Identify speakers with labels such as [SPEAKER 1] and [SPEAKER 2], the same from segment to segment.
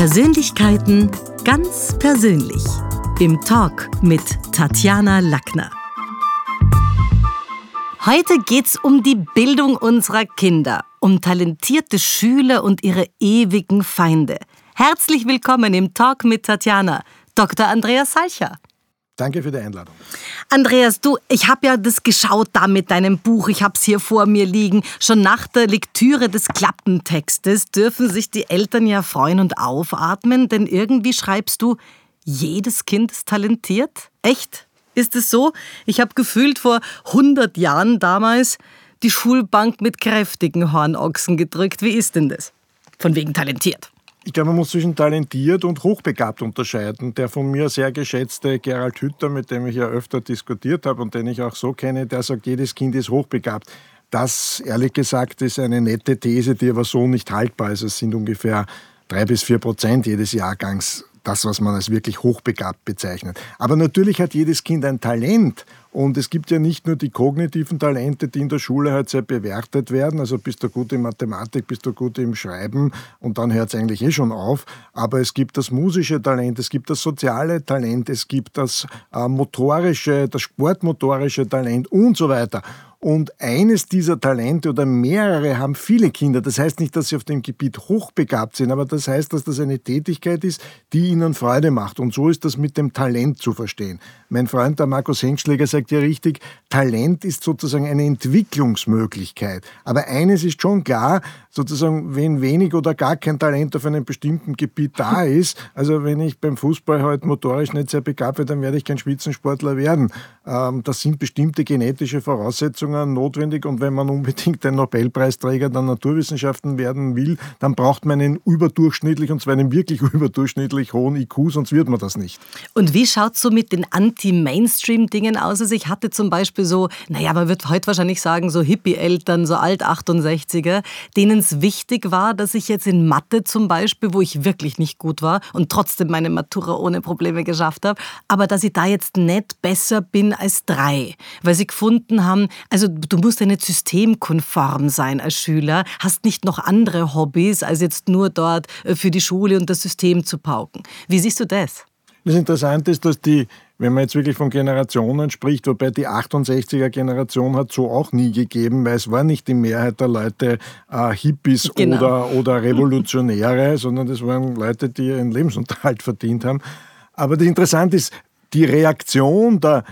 [SPEAKER 1] Persönlichkeiten ganz persönlich. Im Talk mit Tatjana Lackner. Heute geht's um die Bildung unserer Kinder, um talentierte Schüler und ihre ewigen Feinde. Herzlich willkommen im Talk mit Tatjana, Dr. Andreas Salcher.
[SPEAKER 2] Danke für die Einladung.
[SPEAKER 1] Andreas, du, ich habe ja das geschaut da mit deinem Buch. Ich habe es hier vor mir liegen. Schon nach der Lektüre des Klappentextes dürfen sich die Eltern ja freuen und aufatmen, denn irgendwie schreibst du, jedes Kind ist talentiert. Echt? Ist es so? Ich habe gefühlt vor 100 Jahren damals die Schulbank mit kräftigen Hornochsen gedrückt. Wie ist denn das? Von wegen talentiert.
[SPEAKER 2] Ich glaube, man muss zwischen talentiert und hochbegabt unterscheiden. Der von mir sehr geschätzte Gerald Hütter, mit dem ich ja öfter diskutiert habe und den ich auch so kenne, der sagt, jedes Kind ist hochbegabt. Das, ehrlich gesagt, ist eine nette These, die aber so nicht haltbar ist. Es sind ungefähr drei bis vier Prozent jedes Jahrgangs das, was man als wirklich hochbegabt bezeichnet. Aber natürlich hat jedes Kind ein Talent und es gibt ja nicht nur die kognitiven Talente, die in der Schule halt sehr bewertet werden. Also bist du gut in Mathematik, bist du gut im Schreiben und dann hört es eigentlich eh schon auf. Aber es gibt das musische Talent, es gibt das soziale Talent, es gibt das äh, motorische, das sportmotorische Talent und so weiter. Und eines dieser Talente oder mehrere haben viele Kinder. Das heißt nicht, dass sie auf dem Gebiet hochbegabt sind, aber das heißt, dass das eine Tätigkeit ist, die ihnen Freude macht. Und so ist das mit dem Talent zu verstehen. Mein Freund, der Markus Hengschläger, sagt ja richtig, Talent ist sozusagen eine Entwicklungsmöglichkeit. Aber eines ist schon klar, sozusagen, wenn wenig oder gar kein Talent auf einem bestimmten Gebiet da ist, also wenn ich beim Fußball heute halt motorisch nicht sehr begabt bin, dann werde ich kein Spitzensportler werden. Ähm, das sind bestimmte genetische Voraussetzungen notwendig und wenn man unbedingt ein Nobelpreisträger der Naturwissenschaften werden will, dann braucht man einen überdurchschnittlich und zwar einen wirklich überdurchschnittlich hohen IQ, sonst wird man das nicht.
[SPEAKER 1] Und wie schaut so mit den Anti-Mainstream-Dingen aus? Also ich hatte zum Beispiel so, naja, man wird heute wahrscheinlich sagen, so Hippie-Eltern, so Alt-68er, denen es wichtig war, dass ich jetzt in Mathe zum Beispiel, wo ich wirklich nicht gut war und trotzdem meine Matura ohne Probleme geschafft habe, aber dass ich da jetzt nicht besser bin als drei, weil sie gefunden haben, also du musst ja nicht systemkonform sein als Schüler, hast nicht noch andere Hobbys, als jetzt nur dort äh, für die Schule und das System zu pauken. Wie siehst du das?
[SPEAKER 2] Das Interessante ist, dass die wenn man jetzt wirklich von Generationen spricht, wobei die 68er-Generation hat so auch nie gegeben, weil es war nicht die Mehrheit der Leute äh, Hippies genau. oder, oder Revolutionäre, sondern das waren Leute, die ihren Lebensunterhalt verdient haben. Aber das Interessante ist, die Reaktion der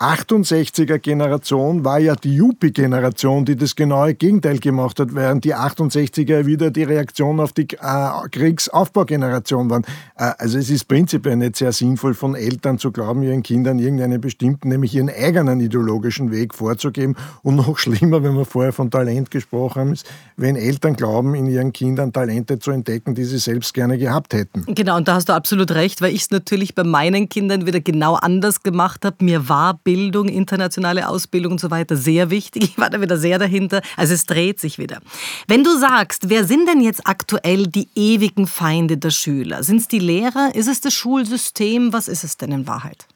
[SPEAKER 2] 68er Generation war ja die Yuppie-Generation, die das genaue Gegenteil gemacht hat, während die 68er wieder die Reaktion auf die äh, Kriegsaufbaugeneration waren. Äh, also es ist prinzipiell nicht sehr sinnvoll von Eltern zu glauben, ihren Kindern irgendeinen bestimmten, nämlich ihren eigenen ideologischen Weg vorzugeben. Und noch schlimmer, wenn wir vorher von Talent gesprochen haben, ist, wenn Eltern glauben, in ihren Kindern Talente zu entdecken, die sie selbst gerne gehabt hätten.
[SPEAKER 1] Genau, und da hast du absolut recht, weil ich es natürlich bei meinen Kindern wieder genau anders gemacht habe. Mir war Bildung, internationale Ausbildung und so weiter sehr wichtig. Ich war da wieder sehr dahinter. Also es dreht sich wieder. Wenn du sagst, wer sind denn jetzt aktuell die ewigen Feinde der Schüler? Sind es die Lehrer? Ist es das Schulsystem? Was ist es denn in Wahrheit?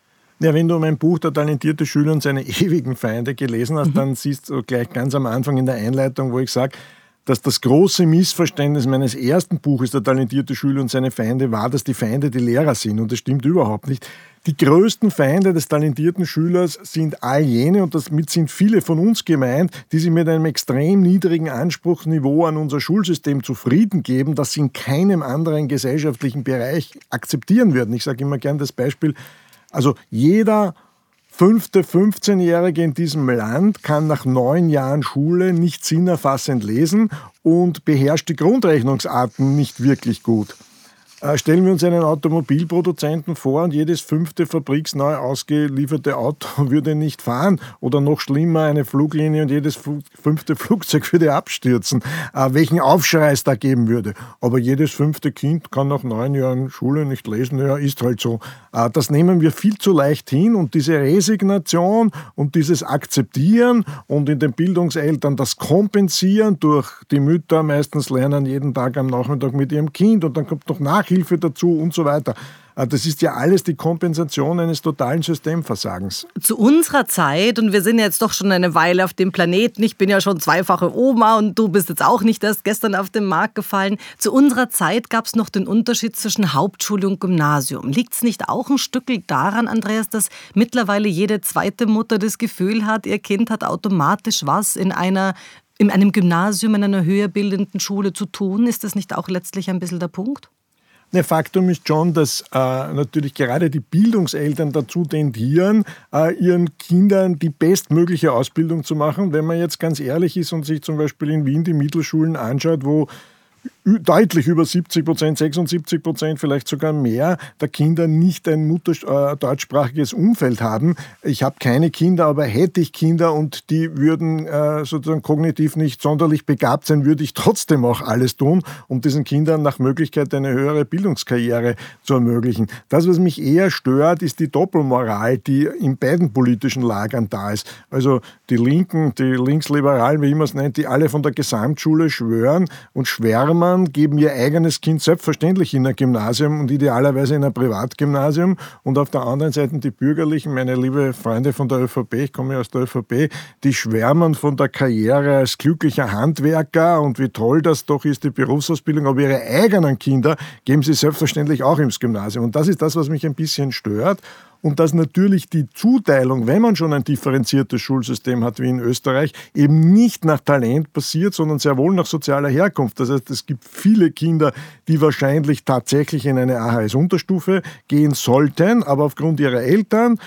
[SPEAKER 2] Ja, wenn du mein Buch Der talentierte Schüler und seine ewigen Feinde gelesen hast, mhm. dann siehst du gleich ganz am Anfang in der Einleitung, wo ich sage, dass das große Missverständnis meines ersten Buches, Der talentierte Schüler und seine Feinde, war, dass die Feinde die Lehrer sind. Und das stimmt überhaupt nicht. Die größten Feinde des talentierten Schülers sind all jene, und damit sind viele von uns gemeint, die sich mit einem extrem niedrigen Anspruchsniveau an unser Schulsystem zufrieden geben, das sie in keinem anderen gesellschaftlichen Bereich akzeptieren würden. Ich sage immer gern das Beispiel, also jeder fünfte 15-Jährige in diesem Land kann nach neun Jahren Schule nicht sinnerfassend lesen und beherrscht die Grundrechnungsarten nicht wirklich gut. Äh, stellen wir uns einen Automobilproduzenten vor und jedes fünfte fabriksneu ausgelieferte Auto würde nicht fahren oder noch schlimmer eine Fluglinie und jedes fünfte Flugzeug würde abstürzen. Äh, welchen Aufschrei es da geben würde. Aber jedes fünfte Kind kann nach neun Jahren Schule nicht lesen. Ja, ist halt so. Äh, das nehmen wir viel zu leicht hin und diese Resignation und dieses Akzeptieren und in den Bildungseltern das Kompensieren durch die Mütter meistens lernen jeden Tag am Nachmittag mit ihrem Kind und dann kommt noch nach Nachhilfe dazu und so weiter. Äh, das ist ja alles die Kompensation eines totalen Systemversagens.
[SPEAKER 1] Zu unserer Zeit, und wir sind jetzt doch schon eine Weile auf dem Planeten, ich bin ja schon zweifache Oma und du bist jetzt auch nicht erst gestern auf den Markt gefallen. Zu unserer Zeit gab es noch den Unterschied zwischen Hauptschule und Gymnasium. Liegt es nicht auch ein Stück daran, Andreas, dass mittlerweile jede zweite Mutter das Gefühl hat, ihr Kind hat automatisch was in einer in einem Gymnasium, in einer höher bildenden Schule zu tun? Ist das nicht auch letztlich ein bisschen der Punkt?
[SPEAKER 2] Ne, Faktum ist schon, dass äh, natürlich gerade die Bildungseltern dazu tendieren, äh, ihren Kindern die bestmögliche Ausbildung zu machen. Wenn man jetzt ganz ehrlich ist und sich zum Beispiel in Wien die Mittelschulen anschaut, wo deutlich über 70 Prozent, 76 Prozent, vielleicht sogar mehr der Kinder nicht ein Mutter, äh, deutschsprachiges Umfeld haben. Ich habe keine Kinder, aber hätte ich Kinder und die würden äh, sozusagen kognitiv nicht sonderlich begabt sein, würde ich trotzdem auch alles tun, um diesen Kindern nach Möglichkeit eine höhere Bildungskarriere zu ermöglichen. Das, was mich eher stört, ist die Doppelmoral, die in beiden politischen Lagern da ist. Also die Linken, die Linksliberalen, wie immer es nennt, die alle von der Gesamtschule schwören und schwärmen Eltern geben ihr eigenes Kind selbstverständlich in ein Gymnasium und idealerweise in ein Privatgymnasium. Und auf der anderen Seite die Bürgerlichen, meine liebe Freunde von der ÖVP, ich komme ja aus der ÖVP, die schwärmen von der Karriere als glücklicher Handwerker und wie toll das doch ist, die Berufsausbildung. Aber ihre eigenen Kinder geben sie selbstverständlich auch ins Gymnasium. Und das ist das, was mich ein bisschen stört und dass natürlich die Zuteilung, wenn man schon ein differenziertes Schulsystem hat wie in Österreich, eben nicht nach Talent passiert, sondern sehr wohl nach sozialer Herkunft. Das heißt, es gibt viele Kinder, die wahrscheinlich tatsächlich in eine AHS-Unterstufe gehen sollten, aber aufgrund ihrer Eltern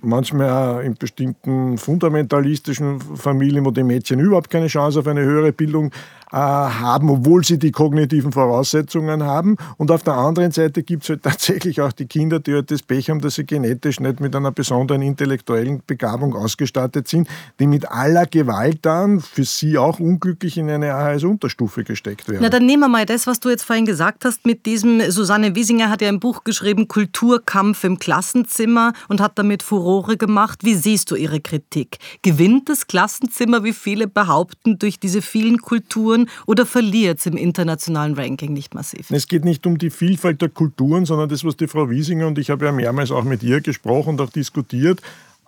[SPEAKER 2] manchmal in bestimmten fundamentalistischen Familien, wo die Mädchen überhaupt keine Chance auf eine höhere Bildung haben, obwohl sie die kognitiven Voraussetzungen haben. Und auf der anderen Seite gibt es halt tatsächlich auch die Kinder, die halt das Pech haben, dass sie genetisch nicht mit einer besonderen intellektuellen Begabung ausgestattet sind, die mit aller Gewalt dann für sie auch unglücklich in eine AHS-Unterstufe gesteckt werden.
[SPEAKER 1] Na, dann nehmen wir mal das, was du jetzt vorhin gesagt hast, mit diesem, Susanne Wiesinger hat ja ein Buch geschrieben, Kulturkampf im Klassenzimmer und hat damit Furore gemacht. Wie siehst du ihre Kritik? Gewinnt das Klassenzimmer, wie viele behaupten, durch diese vielen Kulturen oder verliert es im internationalen Ranking nicht massiv?
[SPEAKER 2] Es geht nicht um die Vielfalt der Kulturen, sondern das, was die Frau Wiesinger und ich habe ja mehrmals auch mit ihr gesprochen und auch diskutiert,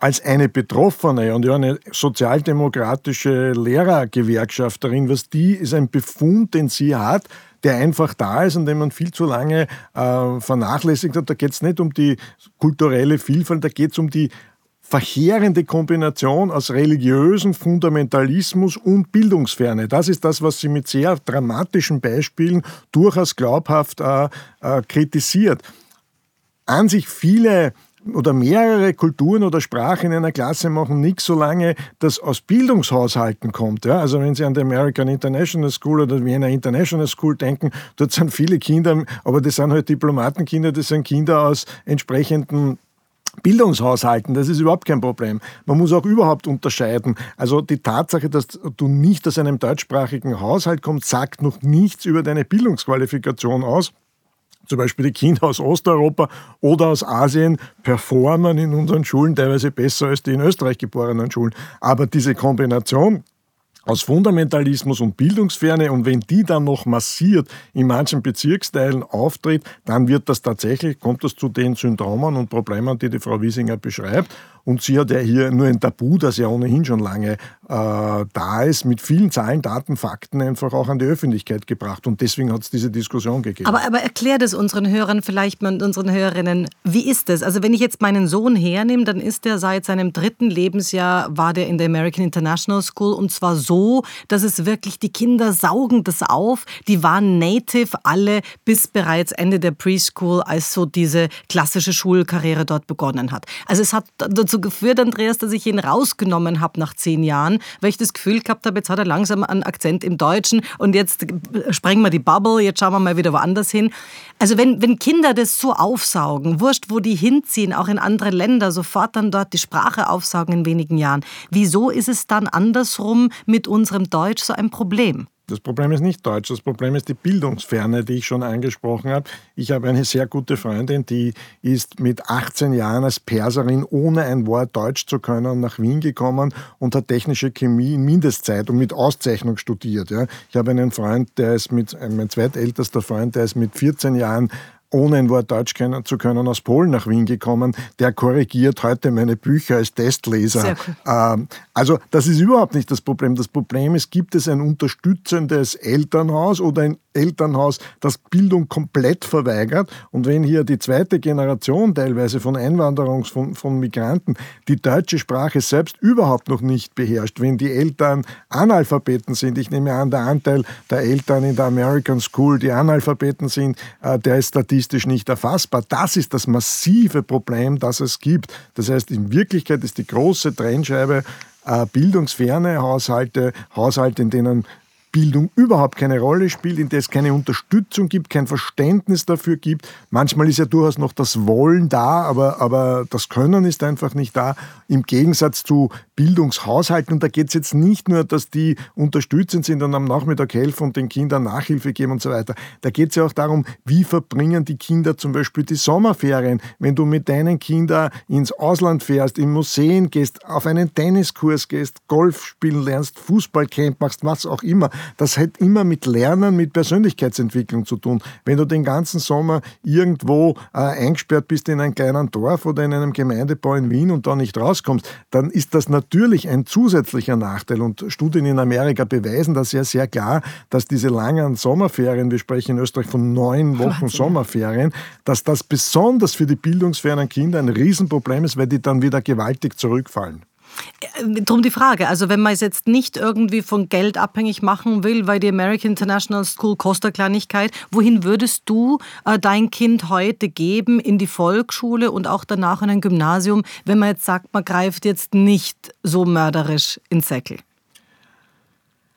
[SPEAKER 2] als eine Betroffene und ja eine sozialdemokratische Lehrergewerkschafterin, was die ist ein Befund, den sie hat, der einfach da ist und den man viel zu lange äh, vernachlässigt hat. Da geht es nicht um die kulturelle Vielfalt, da geht es um die verheerende Kombination aus religiösen Fundamentalismus und Bildungsferne. Das ist das, was sie mit sehr dramatischen Beispielen durchaus glaubhaft äh, äh, kritisiert. An sich viele oder mehrere Kulturen oder Sprachen in einer Klasse machen nichts, solange das aus Bildungshaushalten kommt. Ja? Also wenn Sie an die American International School oder Vienna International School denken, dort sind viele Kinder, aber das sind halt Diplomatenkinder, das sind Kinder aus entsprechenden Bildungshaushalten, das ist überhaupt kein Problem. Man muss auch überhaupt unterscheiden. Also die Tatsache, dass du nicht aus einem deutschsprachigen Haushalt kommst, sagt noch nichts über deine Bildungsqualifikation aus zum Beispiel die Kinder aus Osteuropa oder aus Asien performen in unseren Schulen teilweise besser als die in Österreich geborenen Schulen. Aber diese Kombination aus Fundamentalismus und Bildungsferne und wenn die dann noch massiert in manchen Bezirksteilen auftritt, dann wird das tatsächlich, kommt das zu den Syndromen und Problemen, die die Frau Wiesinger beschreibt. Und sie hat ja hier nur ein Tabu, das ja ohnehin schon lange äh, da ist, mit vielen Zahlen, Daten, Fakten einfach auch an die Öffentlichkeit gebracht. Und deswegen hat es diese Diskussion gegeben.
[SPEAKER 1] Aber, aber erklär das unseren Hörern vielleicht und unseren Hörerinnen. Wie ist das? Also wenn ich jetzt meinen Sohn hernehme, dann ist er seit seinem dritten Lebensjahr, war der in der American International School und zwar so, dass es wirklich, die Kinder saugen das auf. Die waren native alle bis bereits Ende der Preschool, als so diese klassische Schulkarriere dort begonnen hat. Also es hat dazu geführt, Andreas, dass ich ihn rausgenommen habe nach zehn Jahren, weil ich das Gefühl gehabt habe, jetzt hat er langsam einen Akzent im Deutschen und jetzt sprengen wir die Bubble, jetzt schauen wir mal wieder woanders hin. Also wenn, wenn Kinder das so aufsaugen, wurscht, wo die hinziehen, auch in andere Länder, sofort dann dort die Sprache aufsaugen in wenigen Jahren, wieso ist es dann andersrum mit unserem Deutsch so ein Problem?
[SPEAKER 2] Das Problem ist nicht Deutsch, das Problem ist die Bildungsferne, die ich schon angesprochen habe. Ich habe eine sehr gute Freundin, die ist mit 18 Jahren als Perserin, ohne ein Wort Deutsch zu können, nach Wien gekommen und hat technische Chemie in Mindestzeit und mit Auszeichnung studiert. Ja. Ich habe einen Freund, der ist mit, mein zweitältester Freund, der ist mit 14 Jahren ohne ein Wort Deutsch kennen, zu können, aus Polen nach Wien gekommen. Der korrigiert heute meine Bücher als Testleser. Cool. Ähm, also das ist überhaupt nicht das Problem. Das Problem ist, gibt es ein unterstützendes Elternhaus oder ein Elternhaus, das Bildung komplett verweigert. Und wenn hier die zweite Generation teilweise von Einwanderungs, von, von Migranten die deutsche Sprache selbst überhaupt noch nicht beherrscht, wenn die Eltern Analphabeten sind, ich nehme an, der Anteil der Eltern in der American School, die Analphabeten sind, äh, der ist statistisch nicht erfassbar. Das ist das massive Problem, das es gibt. Das heißt, in Wirklichkeit ist die große Trennscheibe äh, bildungsferne Haushalte, Haushalte, in denen Bildung überhaupt keine Rolle spielt, in der es keine Unterstützung gibt, kein Verständnis dafür gibt. Manchmal ist ja durchaus noch das Wollen da, aber, aber das Können ist einfach nicht da. Im Gegensatz zu Bildungshaushalten. Und da geht es jetzt nicht nur, dass die unterstützend sind und am Nachmittag helfen und den Kindern Nachhilfe geben und so weiter. Da geht es ja auch darum, wie verbringen die Kinder zum Beispiel die Sommerferien. Wenn du mit deinen Kindern ins Ausland fährst, in Museen gehst, auf einen Tenniskurs gehst, Golf spielen lernst, Fußballcamp machst, was auch immer das hat immer mit Lernen, mit Persönlichkeitsentwicklung zu tun. Wenn du den ganzen Sommer irgendwo äh, eingesperrt bist in einem kleinen Dorf oder in einem Gemeindebau in Wien und da nicht rauskommst, dann ist das natürlich ein zusätzlicher Nachteil. Und Studien in Amerika beweisen das ja sehr klar, dass diese langen Sommerferien, wir sprechen in Österreich von neun Wochen Sommerferien, dass das besonders für die bildungsfernen Kinder ein Riesenproblem ist, weil die dann wieder gewaltig zurückfallen.
[SPEAKER 1] Äh, drum die Frage, also wenn man es jetzt nicht irgendwie von Geld abhängig machen will, weil die American International School kostet Kleinigkeit, wohin würdest du äh, dein Kind heute geben in die Volksschule und auch danach in ein Gymnasium, wenn man jetzt sagt, man greift jetzt nicht so mörderisch ins Säckel?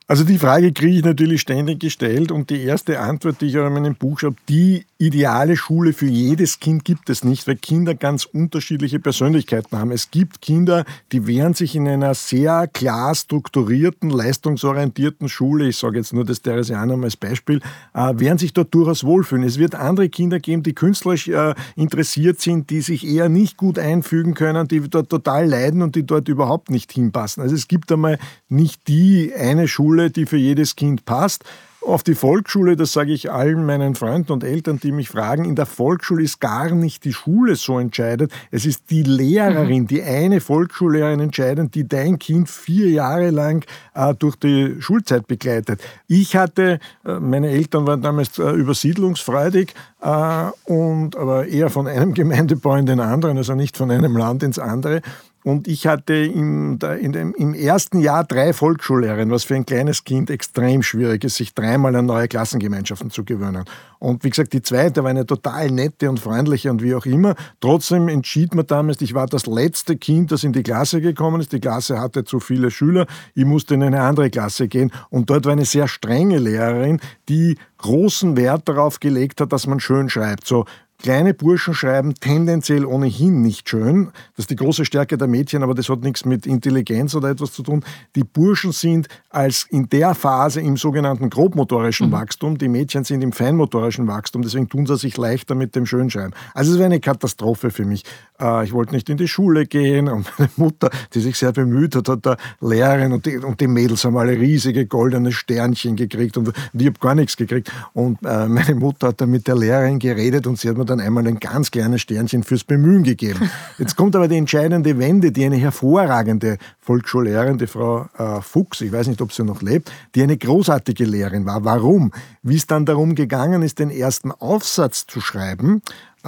[SPEAKER 2] Also die Frage kriege ich natürlich ständig gestellt und die erste Antwort, die ich auch in meinem Buch habe, die ideale Schule für jedes Kind gibt es nicht, weil Kinder ganz unterschiedliche Persönlichkeiten haben. Es gibt Kinder, die wehren sich in einer sehr klar strukturierten, leistungsorientierten Schule, ich sage jetzt nur das Theresianum als Beispiel, äh, wehren sich dort durchaus wohlfühlen. Es wird andere Kinder geben, die künstlerisch äh, interessiert sind, die sich eher nicht gut einfügen können, die dort total leiden und die dort überhaupt nicht hinpassen. Also es gibt einmal nicht die eine Schule, die für jedes Kind passt auf die Volksschule, das sage ich allen meinen Freunden und Eltern, die mich fragen, in der Volksschule ist gar nicht die Schule so entscheidend, es ist die Lehrerin, mhm. die eine Volksschullehrerin entscheidend, die dein Kind vier Jahre lang äh, durch die Schulzeit begleitet. Ich hatte, äh, meine Eltern waren damals äh, übersiedlungsfreudig, äh, und, aber eher von einem Gemeindebau in den anderen, also nicht von einem Land ins andere. Und ich hatte im, dem, im ersten Jahr drei Volksschullehrerinnen, was für ein kleines Kind extrem schwierig ist, sich dreimal an neue Klassengemeinschaften zu gewöhnen. Und wie gesagt, die zweite war eine total nette und freundliche und wie auch immer. Trotzdem entschied man damals, ich war das letzte Kind, das in die Klasse gekommen ist. Die Klasse hatte zu viele Schüler. Ich musste in eine andere Klasse gehen. Und dort war eine sehr strenge Lehrerin, die großen Wert darauf gelegt hat, dass man schön schreibt. So Kleine Burschen schreiben tendenziell ohnehin nicht schön. Das ist die große Stärke der Mädchen, aber das hat nichts mit Intelligenz oder etwas zu tun. Die Burschen sind als in der Phase im sogenannten grobmotorischen mhm. Wachstum, die Mädchen sind im feinmotorischen Wachstum, deswegen tun sie sich leichter mit dem Schönschreiben. Also es war eine Katastrophe für mich. Äh, ich wollte nicht in die Schule gehen und meine Mutter, die sich sehr bemüht hat, hat der Lehrerin und die, und die Mädels haben alle riesige goldene Sternchen gekriegt und ich habe gar nichts gekriegt. Und äh, meine Mutter hat dann mit der Lehrerin geredet und sie hat mir dann einmal ein ganz kleines Sternchen fürs Bemühen gegeben. Jetzt kommt aber die entscheidende Wende, die eine hervorragende Volksschullehrerin, die Frau äh, Fuchs, ich weiß nicht, ob sie noch lebt, die eine großartige Lehrerin war. Warum? Wie es dann darum gegangen ist, den ersten Aufsatz zu schreiben,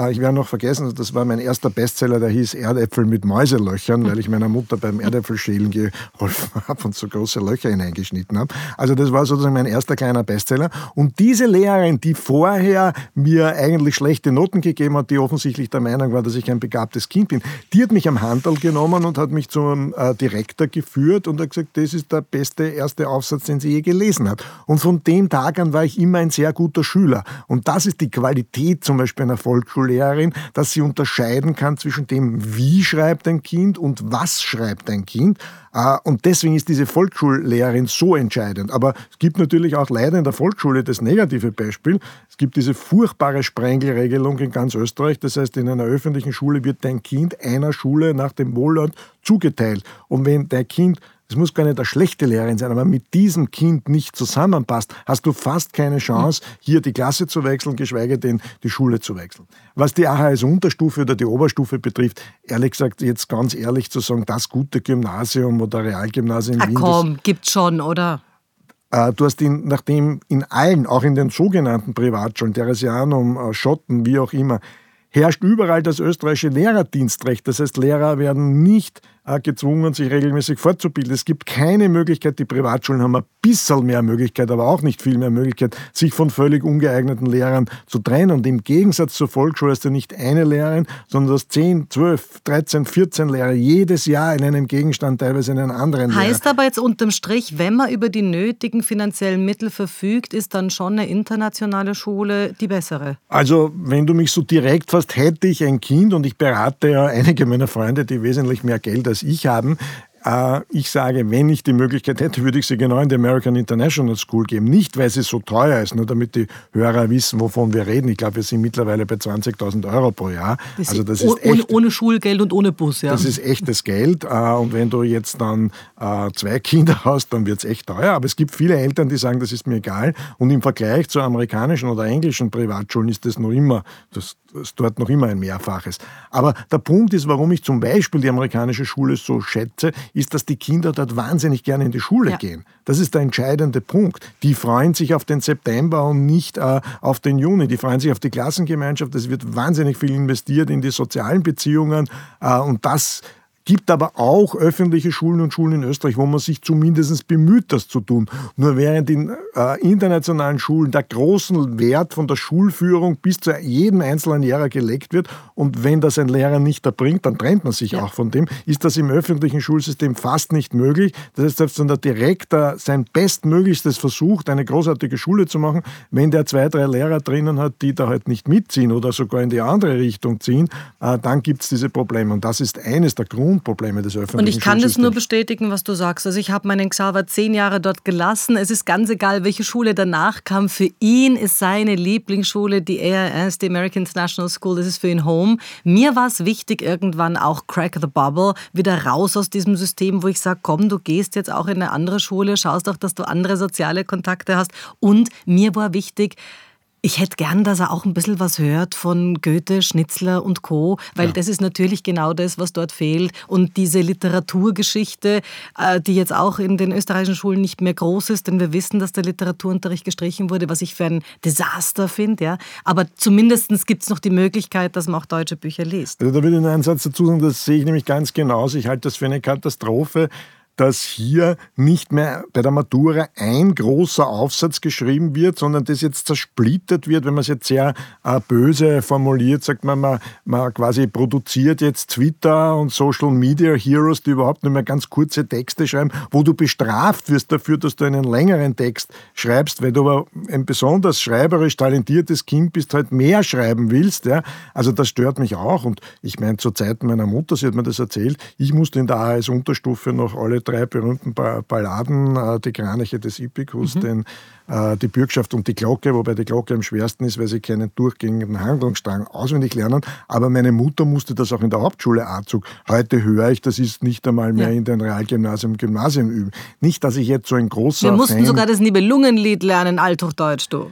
[SPEAKER 2] ich werde noch vergessen, das war mein erster Bestseller, der hieß Erdäpfel mit Mäuselöchern, weil ich meiner Mutter beim Erdäpfelschälen geholfen habe und so große Löcher hineingeschnitten habe. Also das war sozusagen mein erster kleiner Bestseller. Und diese Lehrerin, die vorher mir eigentlich schlechte Noten gegeben hat, die offensichtlich der Meinung war, dass ich ein begabtes Kind bin, die hat mich am Handel genommen und hat mich zum äh, Direktor geführt und hat gesagt, das ist der beste erste Aufsatz, den sie je gelesen hat. Und von dem Tag an war ich immer ein sehr guter Schüler. Und das ist die Qualität zum Beispiel einer Volksschule Volksschullehrerin, dass sie unterscheiden kann zwischen dem, wie schreibt ein Kind und was schreibt ein Kind. Äh, und deswegen ist diese Volksschullehrerin so entscheidend. Aber es gibt natürlich auch leider in der Volksschule das negative Beispiel. Es gibt diese furchtbare Sprengelregelung in ganz Österreich. Das heißt, in einer öffentlichen Schule wird dein Kind einer Schule nach dem Wohlstand zugeteilt. Und wenn dein Kind es muss gar nicht eine schlechte Lehrerin sein, aber mit diesem Kind nicht zusammenpasst, hast du fast keine Chance, hier die Klasse zu wechseln, geschweige denn die Schule zu wechseln. Was die AHS-Unterstufe oder die Oberstufe betrifft, ehrlich gesagt, jetzt ganz ehrlich zu sagen, das gute Gymnasium oder Realgymnasium
[SPEAKER 1] in Wien. Ach komm, gibt's schon, oder?
[SPEAKER 2] Äh, du hast ihn, nachdem in allen, auch in den sogenannten Privatschulen, Theresianum, äh, Schotten, wie auch immer, herrscht überall das österreichische Lehrerdienstrecht. Das heißt, Lehrer werden nicht gezwungen, sich regelmäßig fortzubilden. Es gibt keine Möglichkeit, die Privatschulen haben ein bisschen mehr Möglichkeit, aber auch nicht viel mehr Möglichkeit, sich von völlig ungeeigneten Lehrern zu trennen. Und im Gegensatz zur Volksschule hast du nicht eine Lehrerin, sondern du hast 10, 12, 13, 14 Lehrer jedes Jahr in einem Gegenstand, teilweise in einem anderen
[SPEAKER 1] Heißt
[SPEAKER 2] Lehrer.
[SPEAKER 1] aber jetzt unterm Strich, wenn man über die nötigen finanziellen Mittel verfügt, ist dann schon eine internationale Schule die bessere?
[SPEAKER 2] Also, wenn du mich so direkt fasst, hätte ich ein Kind und ich berate ja einige meiner Freunde, die wesentlich mehr Geld als als ich haben. Äh, ich sage, wenn ich die Möglichkeit hätte, würde ich sie genau in die American International School geben. Nicht, weil sie so teuer ist, nur damit die Hörer wissen, wovon wir reden. Ich glaube, wir sind mittlerweile bei 20.000 Euro pro Jahr.
[SPEAKER 1] Das also das ist ohne, echt, ohne Schulgeld und ohne Bus, ja.
[SPEAKER 2] Das ist echtes Geld. Äh, und wenn du jetzt dann äh, zwei Kinder hast, dann wird es echt teuer. Aber es gibt viele Eltern, die sagen, das ist mir egal. Und im Vergleich zu amerikanischen oder englischen Privatschulen ist das noch immer, das ist dort noch immer ein Mehrfaches. Aber der Punkt ist, warum ich zum Beispiel die amerikanische Schule so schätze, ist, dass die Kinder dort wahnsinnig gerne in die Schule ja. gehen. Das ist der entscheidende Punkt. Die freuen sich auf den September und nicht äh, auf den Juni. Die freuen sich auf die Klassengemeinschaft. Es wird wahnsinnig viel investiert in die sozialen Beziehungen äh, und das gibt aber auch öffentliche Schulen und Schulen in Österreich, wo man sich zumindest bemüht, das zu tun. Nur während in äh, internationalen Schulen der großen Wert von der Schulführung bis zu jedem einzelnen Lehrer gelegt wird und wenn das ein Lehrer nicht erbringt, dann trennt man sich ja. auch von dem, ist das im öffentlichen Schulsystem fast nicht möglich. Das heißt, selbst wenn der Direktor sein Bestmöglichstes versucht, eine großartige Schule zu machen, wenn der zwei, drei Lehrer drinnen hat, die da halt nicht mitziehen oder sogar in die andere Richtung ziehen, äh, dann gibt es diese Probleme. Und das ist eines der Grund Grundprobleme des öffentlichen
[SPEAKER 1] Und ich kann das nur bestätigen, was du sagst. Also ich habe meinen Xaver zehn Jahre dort gelassen. Es ist ganz egal, welche Schule danach kam. Für ihn ist seine Lieblingsschule die AIS, die American International School. Das ist für ihn Home. Mir war es wichtig, irgendwann auch Crack the Bubble, wieder raus aus diesem System, wo ich sage, komm, du gehst jetzt auch in eine andere Schule, schaust auch, dass du andere soziale Kontakte hast. Und mir war wichtig, ich hätte gern, dass er auch ein bisschen was hört von Goethe, Schnitzler und Co., weil ja. das ist natürlich genau das, was dort fehlt. Und diese Literaturgeschichte, äh, die jetzt auch in den österreichischen Schulen nicht mehr groß ist, denn wir wissen, dass der Literaturunterricht gestrichen wurde, was ich für ein Desaster finde. Ja. Aber zumindest gibt es noch die Möglichkeit, dass man auch deutsche Bücher liest.
[SPEAKER 2] Also da würde ich einen Satz dazu sagen, das sehe ich nämlich ganz genauso. Ich halte das für eine Katastrophe, dass hier nicht mehr bei der Matura ein großer Aufsatz geschrieben wird, sondern das jetzt zersplittert wird, wenn man es jetzt sehr äh, böse formuliert, sagt man, man, man quasi produziert jetzt Twitter und Social Media Heroes, die überhaupt nur mehr ganz kurze Texte schreiben, wo du bestraft wirst dafür, dass du einen längeren Text schreibst, weil du aber ein besonders schreiberisch talentiertes Kind bist, halt mehr schreiben willst. Ja? Also das stört mich auch und ich meine, zur Zeit meiner Mutter, sie hat mir das erzählt, ich musste in der AS-Unterstufe noch alle drei berühmten Balladen, äh, die Kraniche des Ippikus, mhm. den, äh, die Bürgschaft und die Glocke, wobei die Glocke am schwersten ist, weil sie keinen durchgängigen Handlungsstrang auswendig lernen. Aber meine Mutter musste das auch in der Hauptschule Azug. Heute höre ich, das ist nicht einmal mehr ja. in den Realgymnasium, Gymnasium üben. Nicht, dass ich jetzt so ein großer
[SPEAKER 1] Wir mussten Fan, sogar das Nibelungenlied lernen, Althochdeutsch, du.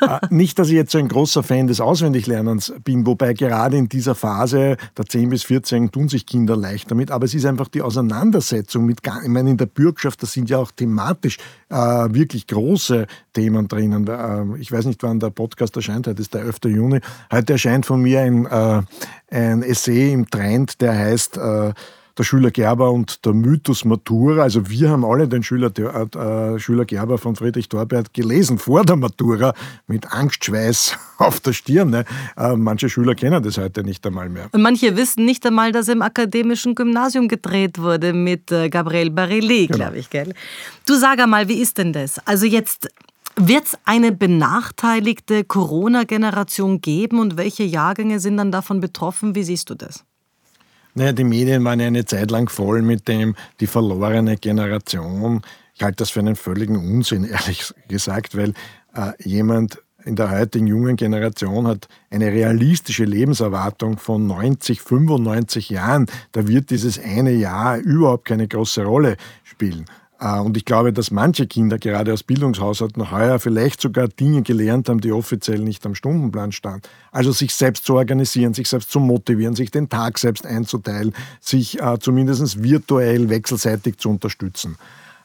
[SPEAKER 2] Äh, nicht, dass ich jetzt so ein großer Fan des Auswendiglernens bin, wobei gerade in dieser Phase der 10 bis 14 tun sich Kinder leicht damit, aber es ist einfach die Auseinandersetzung mit, ich meine, in der Bürgschaft, das sind ja auch thematisch äh, wirklich große Themen drinnen. Äh, ich weiß nicht, wann der Podcast erscheint, heute ist der 11. Juni. Heute erscheint von mir ein, äh, ein Essay im Trend, der heißt äh, der Schüler Gerber und der Mythos Matura. Also wir haben alle den Schüler, äh, Schüler Gerber von Friedrich Torbert gelesen vor der Matura mit Angstschweiß auf der Stirn. Ne? Äh, manche Schüler kennen das heute nicht einmal mehr.
[SPEAKER 1] Und manche wissen nicht einmal, dass er im akademischen Gymnasium gedreht wurde mit äh, Gabriel Barilli, genau. glaube ich. Gell? Du sag einmal, wie ist denn das? Also jetzt Wird es eine benachteiligte Corona-Generation geben und welche Jahrgänge sind dann davon betroffen? Wie siehst du das?
[SPEAKER 2] Naja, die Medien waren ja eine Zeit lang voll mit dem, die verlorene Generation. Ich halte das für einen völligen Unsinn, ehrlich gesagt, weil äh, jemand in der heutigen jungen Generation hat eine realistische Lebenserwartung von 90, 95 Jahren. Da wird dieses eine Jahr überhaupt keine große Rolle spielen. Äh, und ich glaube, dass manche Kinder gerade aus Bildungshaushalten heuer vielleicht sogar Dinge gelernt haben, die offiziell nicht am Stundenplan standen. Also sich selbst zu organisieren, sich selbst zu motivieren, sich den Tag selbst einzuteilen, sich äh, zumindest virtuell wechselseitig zu unterstützen.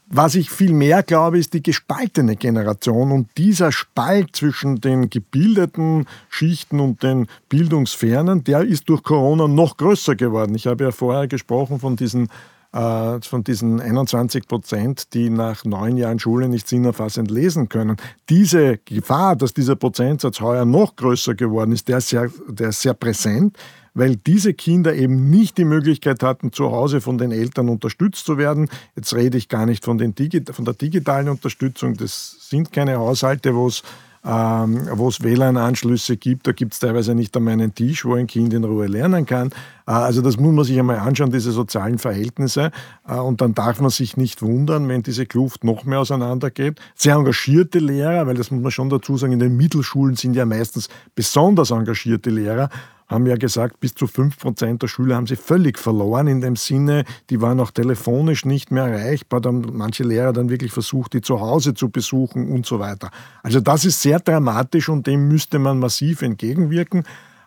[SPEAKER 2] Was ich viel mehr glaube, ist die gespaltene Generation und dieser Spalt zwischen den gebildeten Schichten und den Bildungsfernen, der ist durch Corona noch größer geworden. Ich habe ja vorher gesprochen von diesen äh, von diesen 21 Prozent, die nach neun Jahren Schule nicht sinnerfassend lesen können. Diese Gefahr, dass dieser Prozentsatz heuer noch größer geworden ist, der ist sehr, der ist sehr präsent weil diese Kinder eben nicht die Möglichkeit hatten, zu Hause von den Eltern unterstützt zu werden. Jetzt rede ich gar nicht von, den Digi von der digitalen Unterstützung. Das sind keine Haushalte, wo es ähm, wo es WLAN-Anschlüsse gibt. Da gibt es teilweise nicht einmal einen Tisch, wo ein Kind in Ruhe lernen kann. Äh, also das muss man sich einmal anschauen, diese sozialen Verhältnisse. Äh, und dann darf man sich nicht wundern, wenn diese Kluft noch mehr auseinandergeht. Sehr engagierte Lehrer, weil das muss man schon dazu sagen, in den Mittelschulen sind ja meistens besonders engagierte Lehrer haben ja gesagt, bis zu 5% der Schüler haben sie völlig verloren, in dem Sinne, die waren auch telefonisch nicht mehr erreichbar. Da haben manche Lehrer dann wirklich versucht, die zu Hause zu besuchen und so weiter. Also das ist sehr dramatisch und dem müsste man massiv entgegenwirken.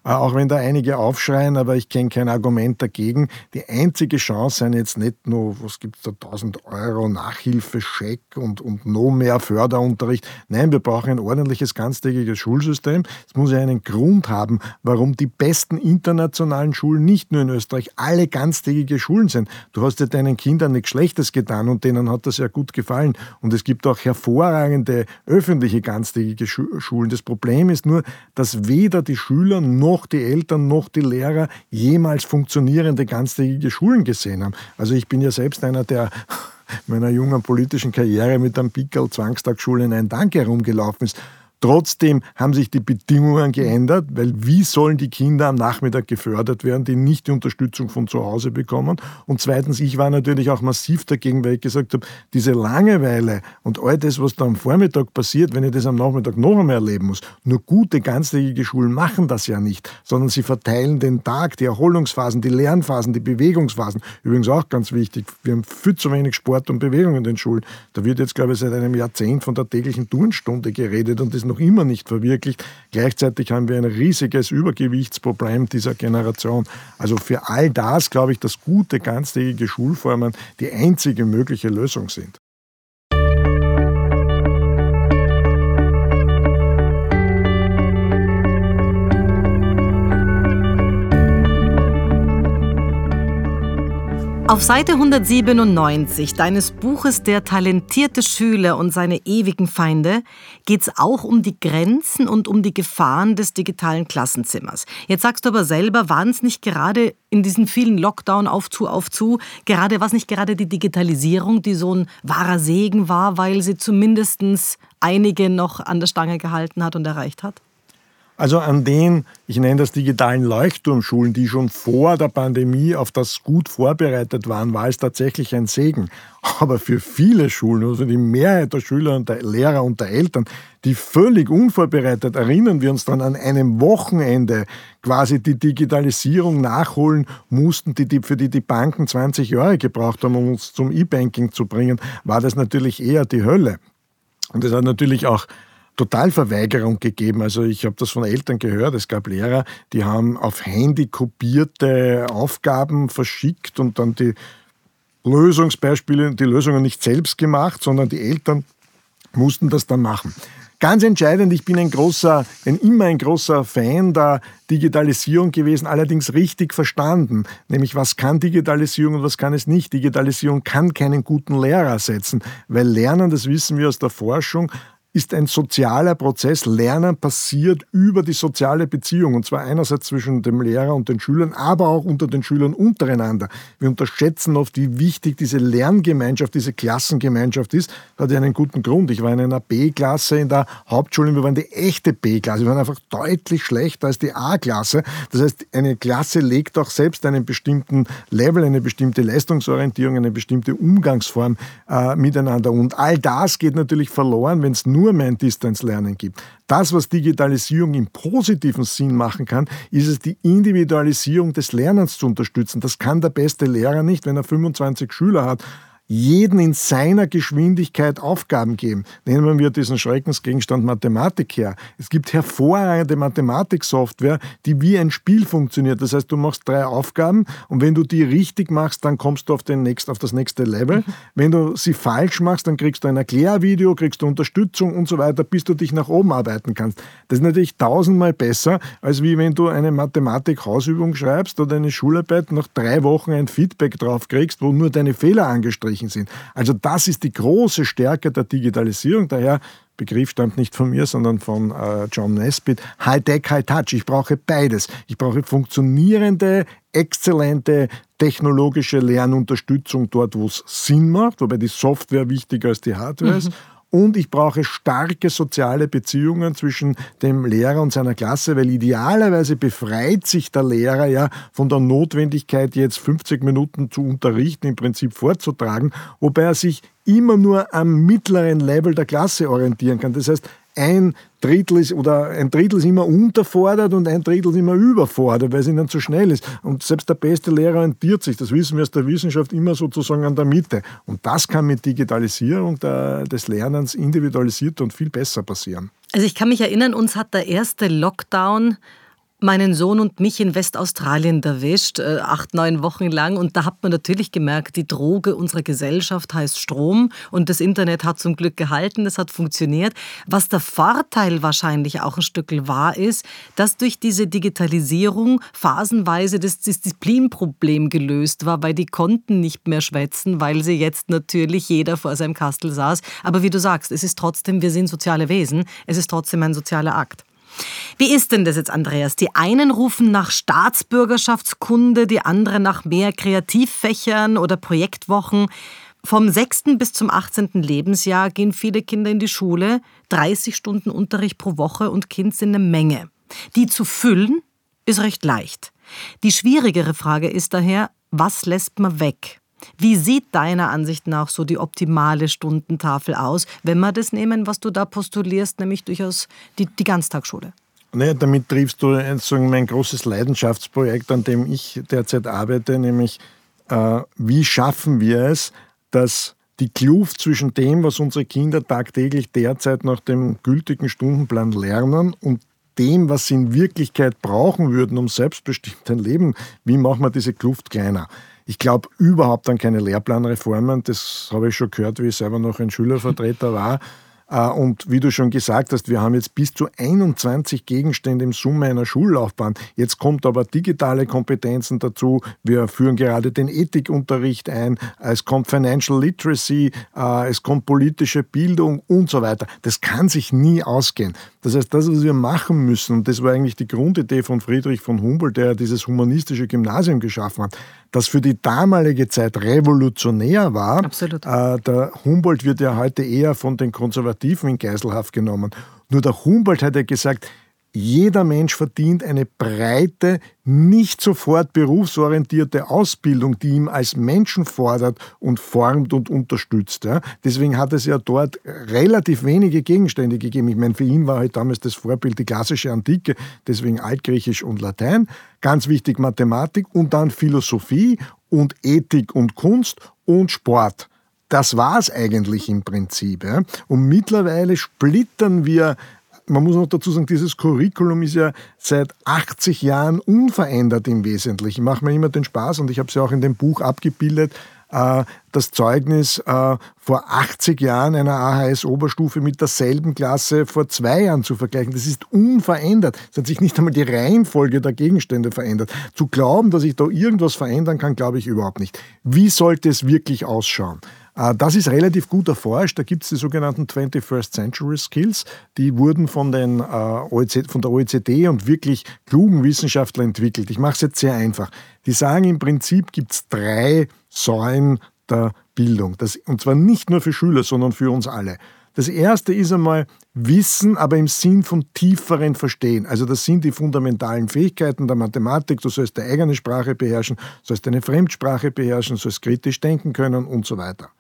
[SPEAKER 2] Äh, auch wenn da einige aufschreien, aber ich kenne kein Argument dagegen. Die einzige Chance sind jetzt nicht nur, was gibt es da, 1000 Euro Nachhilfescheck und, und noch mehr Förderunterricht. Nein, wir brauchen ein ordentliches, ganztägiges Schulsystem. Es muss ja einen Grund haben, warum die besten internationalen Schulen nicht nur in Österreich alle ganztägige Schulen sind. Du hast ja deinen Kindern nichts Schlechtes getan und denen hat das ja gut gefallen. Und es gibt auch hervorragende öffentliche ganztägige Schulen. Das Problem ist nur, dass weder die Schüler noch noch die Eltern noch die Lehrer jemals funktionierende ganztägige Schulen gesehen haben. Also ich bin ja selbst einer, der meiner jungen politischen Karriere mit einem Pickel Zwangstagsschule in ein Dank herumgelaufen ist. Trotzdem haben sich die Bedingungen geändert, weil wie sollen die Kinder am Nachmittag gefördert werden, die nicht die Unterstützung von zu Hause bekommen? Und zweitens, ich war natürlich auch massiv dagegen, weil ich gesagt habe, diese Langeweile und all das, was da am Vormittag passiert, wenn ich das am Nachmittag noch einmal erleben muss, nur gute ganztägige Schulen machen das ja nicht, sondern sie verteilen den Tag, die Erholungsphasen, die Lernphasen, die Bewegungsphasen. Übrigens auch ganz wichtig, wir haben viel zu wenig Sport und Bewegung in den Schulen. Da wird jetzt, glaube ich, seit einem Jahrzehnt von der täglichen Turnstunde geredet und das noch immer nicht verwirklicht. Gleichzeitig haben wir ein riesiges Übergewichtsproblem dieser Generation. Also für all das glaube ich, dass gute ganztägige Schulformen die einzige mögliche Lösung sind.
[SPEAKER 1] Auf Seite 197 deines Buches Der talentierte Schüler und seine ewigen Feinde geht es auch um die Grenzen und um die Gefahren des digitalen Klassenzimmers. Jetzt sagst du aber selber, waren es nicht gerade in diesen vielen Lockdown auf zu auf zu, gerade was nicht gerade die Digitalisierung, die so ein wahrer Segen war, weil sie zumindest einige noch an der Stange gehalten hat und erreicht hat?
[SPEAKER 2] Also an den, ich nenne das digitalen Leuchtturmschulen, die schon vor der Pandemie auf das gut vorbereitet waren, war es tatsächlich ein Segen. Aber für viele Schulen, also die Mehrheit der Schüler und der Lehrer und der Eltern, die völlig unvorbereitet, erinnern wir uns dann an einem Wochenende quasi die Digitalisierung nachholen mussten, die, die, für die die Banken 20 Jahre gebraucht haben, um uns zum E-Banking zu bringen, war das natürlich eher die Hölle. Und es hat natürlich auch Totalverweigerung gegeben. Also ich habe das von Eltern gehört. Es gab Lehrer, die haben auf Handy kopierte Aufgaben verschickt und dann die Lösungsbeispiele, die Lösungen nicht selbst gemacht, sondern die Eltern mussten das dann machen. Ganz entscheidend, ich bin ein großer, ein, immer ein großer Fan der Digitalisierung gewesen, allerdings richtig verstanden. Nämlich, was kann Digitalisierung und was kann es nicht? Digitalisierung kann keinen guten Lehrer ersetzen, weil Lernen, das wissen wir aus der Forschung, ist ein sozialer Prozess. Lernen passiert über die soziale Beziehung und zwar einerseits zwischen dem Lehrer und den Schülern, aber auch unter den Schülern untereinander. Wir unterschätzen oft, wie wichtig diese Lerngemeinschaft, diese Klassengemeinschaft ist. Das hat ja einen guten Grund. Ich war in einer B-Klasse in der Hauptschule, wir waren die echte B-Klasse. Wir waren einfach deutlich schlechter als die A-Klasse. Das heißt, eine Klasse legt auch selbst einen bestimmten Level, eine bestimmte Leistungsorientierung, eine bestimmte Umgangsform äh, miteinander. Und all das geht natürlich verloren, wenn es nur mein Distanzlernen gibt. Das, was Digitalisierung im positiven Sinn machen kann, ist es, die Individualisierung des Lernens zu unterstützen. Das kann der beste Lehrer nicht, wenn er 25 Schüler hat jeden in seiner Geschwindigkeit Aufgaben geben. Nehmen wir diesen Schreckensgegenstand Mathematik her. Es gibt hervorragende Mathematiksoftware, die wie ein Spiel funktioniert. Das heißt, du machst drei Aufgaben und wenn du die richtig machst, dann kommst du auf, den nächst, auf das nächste Level. Wenn du sie falsch machst, dann kriegst du ein Erklärvideo, kriegst du Unterstützung und so weiter, bis du dich nach oben arbeiten kannst. Das ist natürlich tausendmal besser, als wie wenn du eine Mathematik-Hausübung schreibst oder eine Schularbeit nach drei Wochen ein Feedback drauf kriegst, wo nur deine Fehler angestrichen Jugendlichen sind. Also das ist die große Stärke der Digitalisierung. Daher Begriff stammt nicht von mir, sondern von äh, John Nesbitt. High-Tech, High-Touch. Ich brauche beides. Ich brauche funktionierende, exzellente technologische Lernunterstützung dort, wo es Sinn macht, wobei die Software wichtiger als die Hardware mhm. ist und ich brauche starke soziale Beziehungen zwischen dem Lehrer und seiner Klasse, weil idealerweise befreit sich der Lehrer ja von der Notwendigkeit, jetzt 50 Minuten zu unterrichten, im Prinzip vorzutragen, wobei er sich immer nur am mittleren Level der Klasse orientieren kann. Das heißt, ein Drittel ist oder ein Drittel ist immer unterfordert und ein Drittel ist immer überfordert, weil es ihnen zu schnell ist. Und selbst der beste Lehrer orientiert sich, das wissen wir aus der Wissenschaft, immer sozusagen an der Mitte. Und das kann mit Digitalisierung der, des Lernens individualisiert und viel besser passieren.
[SPEAKER 1] Also ich kann mich erinnern, uns hat der erste Lockdown meinen Sohn und mich in Westaustralien erwischt, äh, acht, neun Wochen lang. Und da hat man natürlich gemerkt, die Droge unserer Gesellschaft heißt Strom. Und das Internet hat zum Glück gehalten, das hat funktioniert. Was der Vorteil wahrscheinlich auch ein Stück war, ist, dass durch diese Digitalisierung phasenweise das Disziplinproblem gelöst war, weil die konnten nicht mehr schwätzen, weil sie jetzt natürlich jeder vor seinem Kastel saß. Aber wie du sagst, es ist trotzdem, wir sind soziale Wesen, es ist trotzdem ein sozialer Akt. Wie ist denn das jetzt, Andreas? Die einen rufen nach Staatsbürgerschaftskunde, die anderen nach mehr Kreativfächern oder Projektwochen. Vom 6. bis zum 18. Lebensjahr gehen viele Kinder in die Schule, 30 Stunden Unterricht pro Woche und Kind sind eine Menge. Die zu füllen ist recht leicht. Die schwierigere Frage ist daher, was lässt man weg? Wie sieht deiner Ansicht nach so die optimale Stundentafel aus, wenn wir das nehmen, was du da postulierst, nämlich durchaus die, die Ganztagsschule?
[SPEAKER 2] Naja, damit triffst du mein großes Leidenschaftsprojekt, an dem ich derzeit arbeite, nämlich äh, wie schaffen wir es, dass die Kluft zwischen dem, was unsere Kinder tagtäglich derzeit nach dem gültigen Stundenplan lernen und dem, was sie in Wirklichkeit brauchen würden, um selbstbestimmt ein Leben, wie machen wir diese Kluft kleiner? Ich glaube überhaupt an keine Lehrplanreformen. Das habe ich schon gehört, wie ich selber noch ein Schülervertreter war. Äh, und wie du schon gesagt hast, wir haben jetzt bis zu 21 Gegenstände im Summe einer Schullaufbahn. Jetzt kommt aber digitale Kompetenzen dazu. Wir führen gerade den Ethikunterricht ein. Es kommt Financial Literacy, äh, es kommt politische Bildung und so weiter. Das kann sich nie ausgehen. Das heißt, das, was wir machen müssen, und das war eigentlich die Grundidee von Friedrich von Humboldt, der dieses humanistische Gymnasium geschaffen hat, das für die damalige Zeit revolutionär war.
[SPEAKER 1] Absolut.
[SPEAKER 2] Äh, der Humboldt wird ja heute eher von den Konservativen in Geiselhaft genommen. Nur der Humboldt hat ja gesagt, jeder Mensch verdient eine breite, nicht sofort berufsorientierte Ausbildung, die ihm als Menschen fordert und formt und unterstützt. Ja. Deswegen hat es ja dort relativ wenige Gegenstände gegeben. Ich meine, für ihn war halt damals das Vorbild die klassische Antike, deswegen Altgriechisch und Latein. Ganz wichtig Mathematik und dann Philosophie und Ethik und Kunst und Sport. Das war es eigentlich im Prinzip. Ja. Und mittlerweile splittern wir man muss noch dazu sagen, dieses Curriculum ist ja seit 80 Jahren unverändert im Wesentlichen. Ich mache mir immer den Spaß und ich habe es ja auch in dem Buch abgebildet, äh, das Zeugnis äh, vor 80 Jahren einer AHS-Oberstufe mit derselben Klasse vor zwei Jahren zu vergleichen. Das ist unverändert. Es hat sich nicht einmal die Reihenfolge der Gegenstände verändert. Zu glauben, dass ich da irgendwas verändern kann, glaube ich überhaupt nicht. Wie sollte es wirklich ausschauen? Äh, das ist relativ gut erforscht. Da gibt es die sogenannten 21st Century Skills. Die wurden von, den, äh, von der OECD und wirklich klugen Wissenschaftlern entwickelt. Ich mache es jetzt sehr einfach. Die sagen, im Prinzip gibt es drei Säulen der Bildung. Das, und zwar nicht nur für Schüler, sondern für uns alle. Das erste ist einmal Wissen, aber im Sinn von tieferen Verstehen. Also das sind die fundamentalen Fähigkeiten der Mathematik. Du sollst deine eigene Sprache beherrschen, sollst deine Fremdsprache beherrschen, sollst kritisch denken können und so weiter.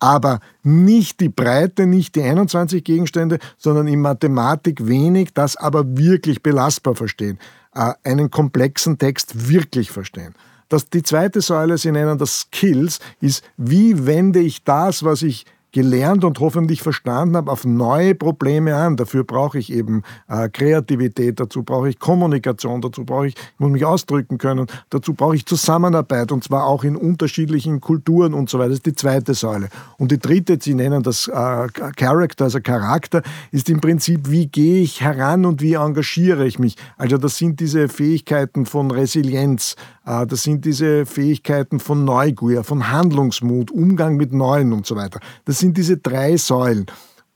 [SPEAKER 2] Aber nicht die Breite, nicht die 21 Gegenstände, sondern in Mathematik wenig, das aber wirklich belastbar verstehen. Äh, einen komplexen Text wirklich verstehen. Das, die zweite Säule, Sie nennen das Skills, ist, wie wende ich das, was ich gelernt und hoffentlich verstanden habe, auf neue Probleme an. Dafür brauche ich eben äh, Kreativität, dazu brauche ich Kommunikation, dazu brauche ich, ich muss mich ausdrücken können, dazu brauche ich Zusammenarbeit und zwar auch in unterschiedlichen Kulturen und so weiter. Das ist die zweite Säule. Und die dritte, Sie nennen das äh, Character, also Charakter, ist im Prinzip, wie gehe ich heran und wie engagiere ich mich. Also das sind diese Fähigkeiten von Resilienz, das sind diese Fähigkeiten von Neugier, von Handlungsmut, Umgang mit Neuen und so weiter. Das sind diese drei Säulen.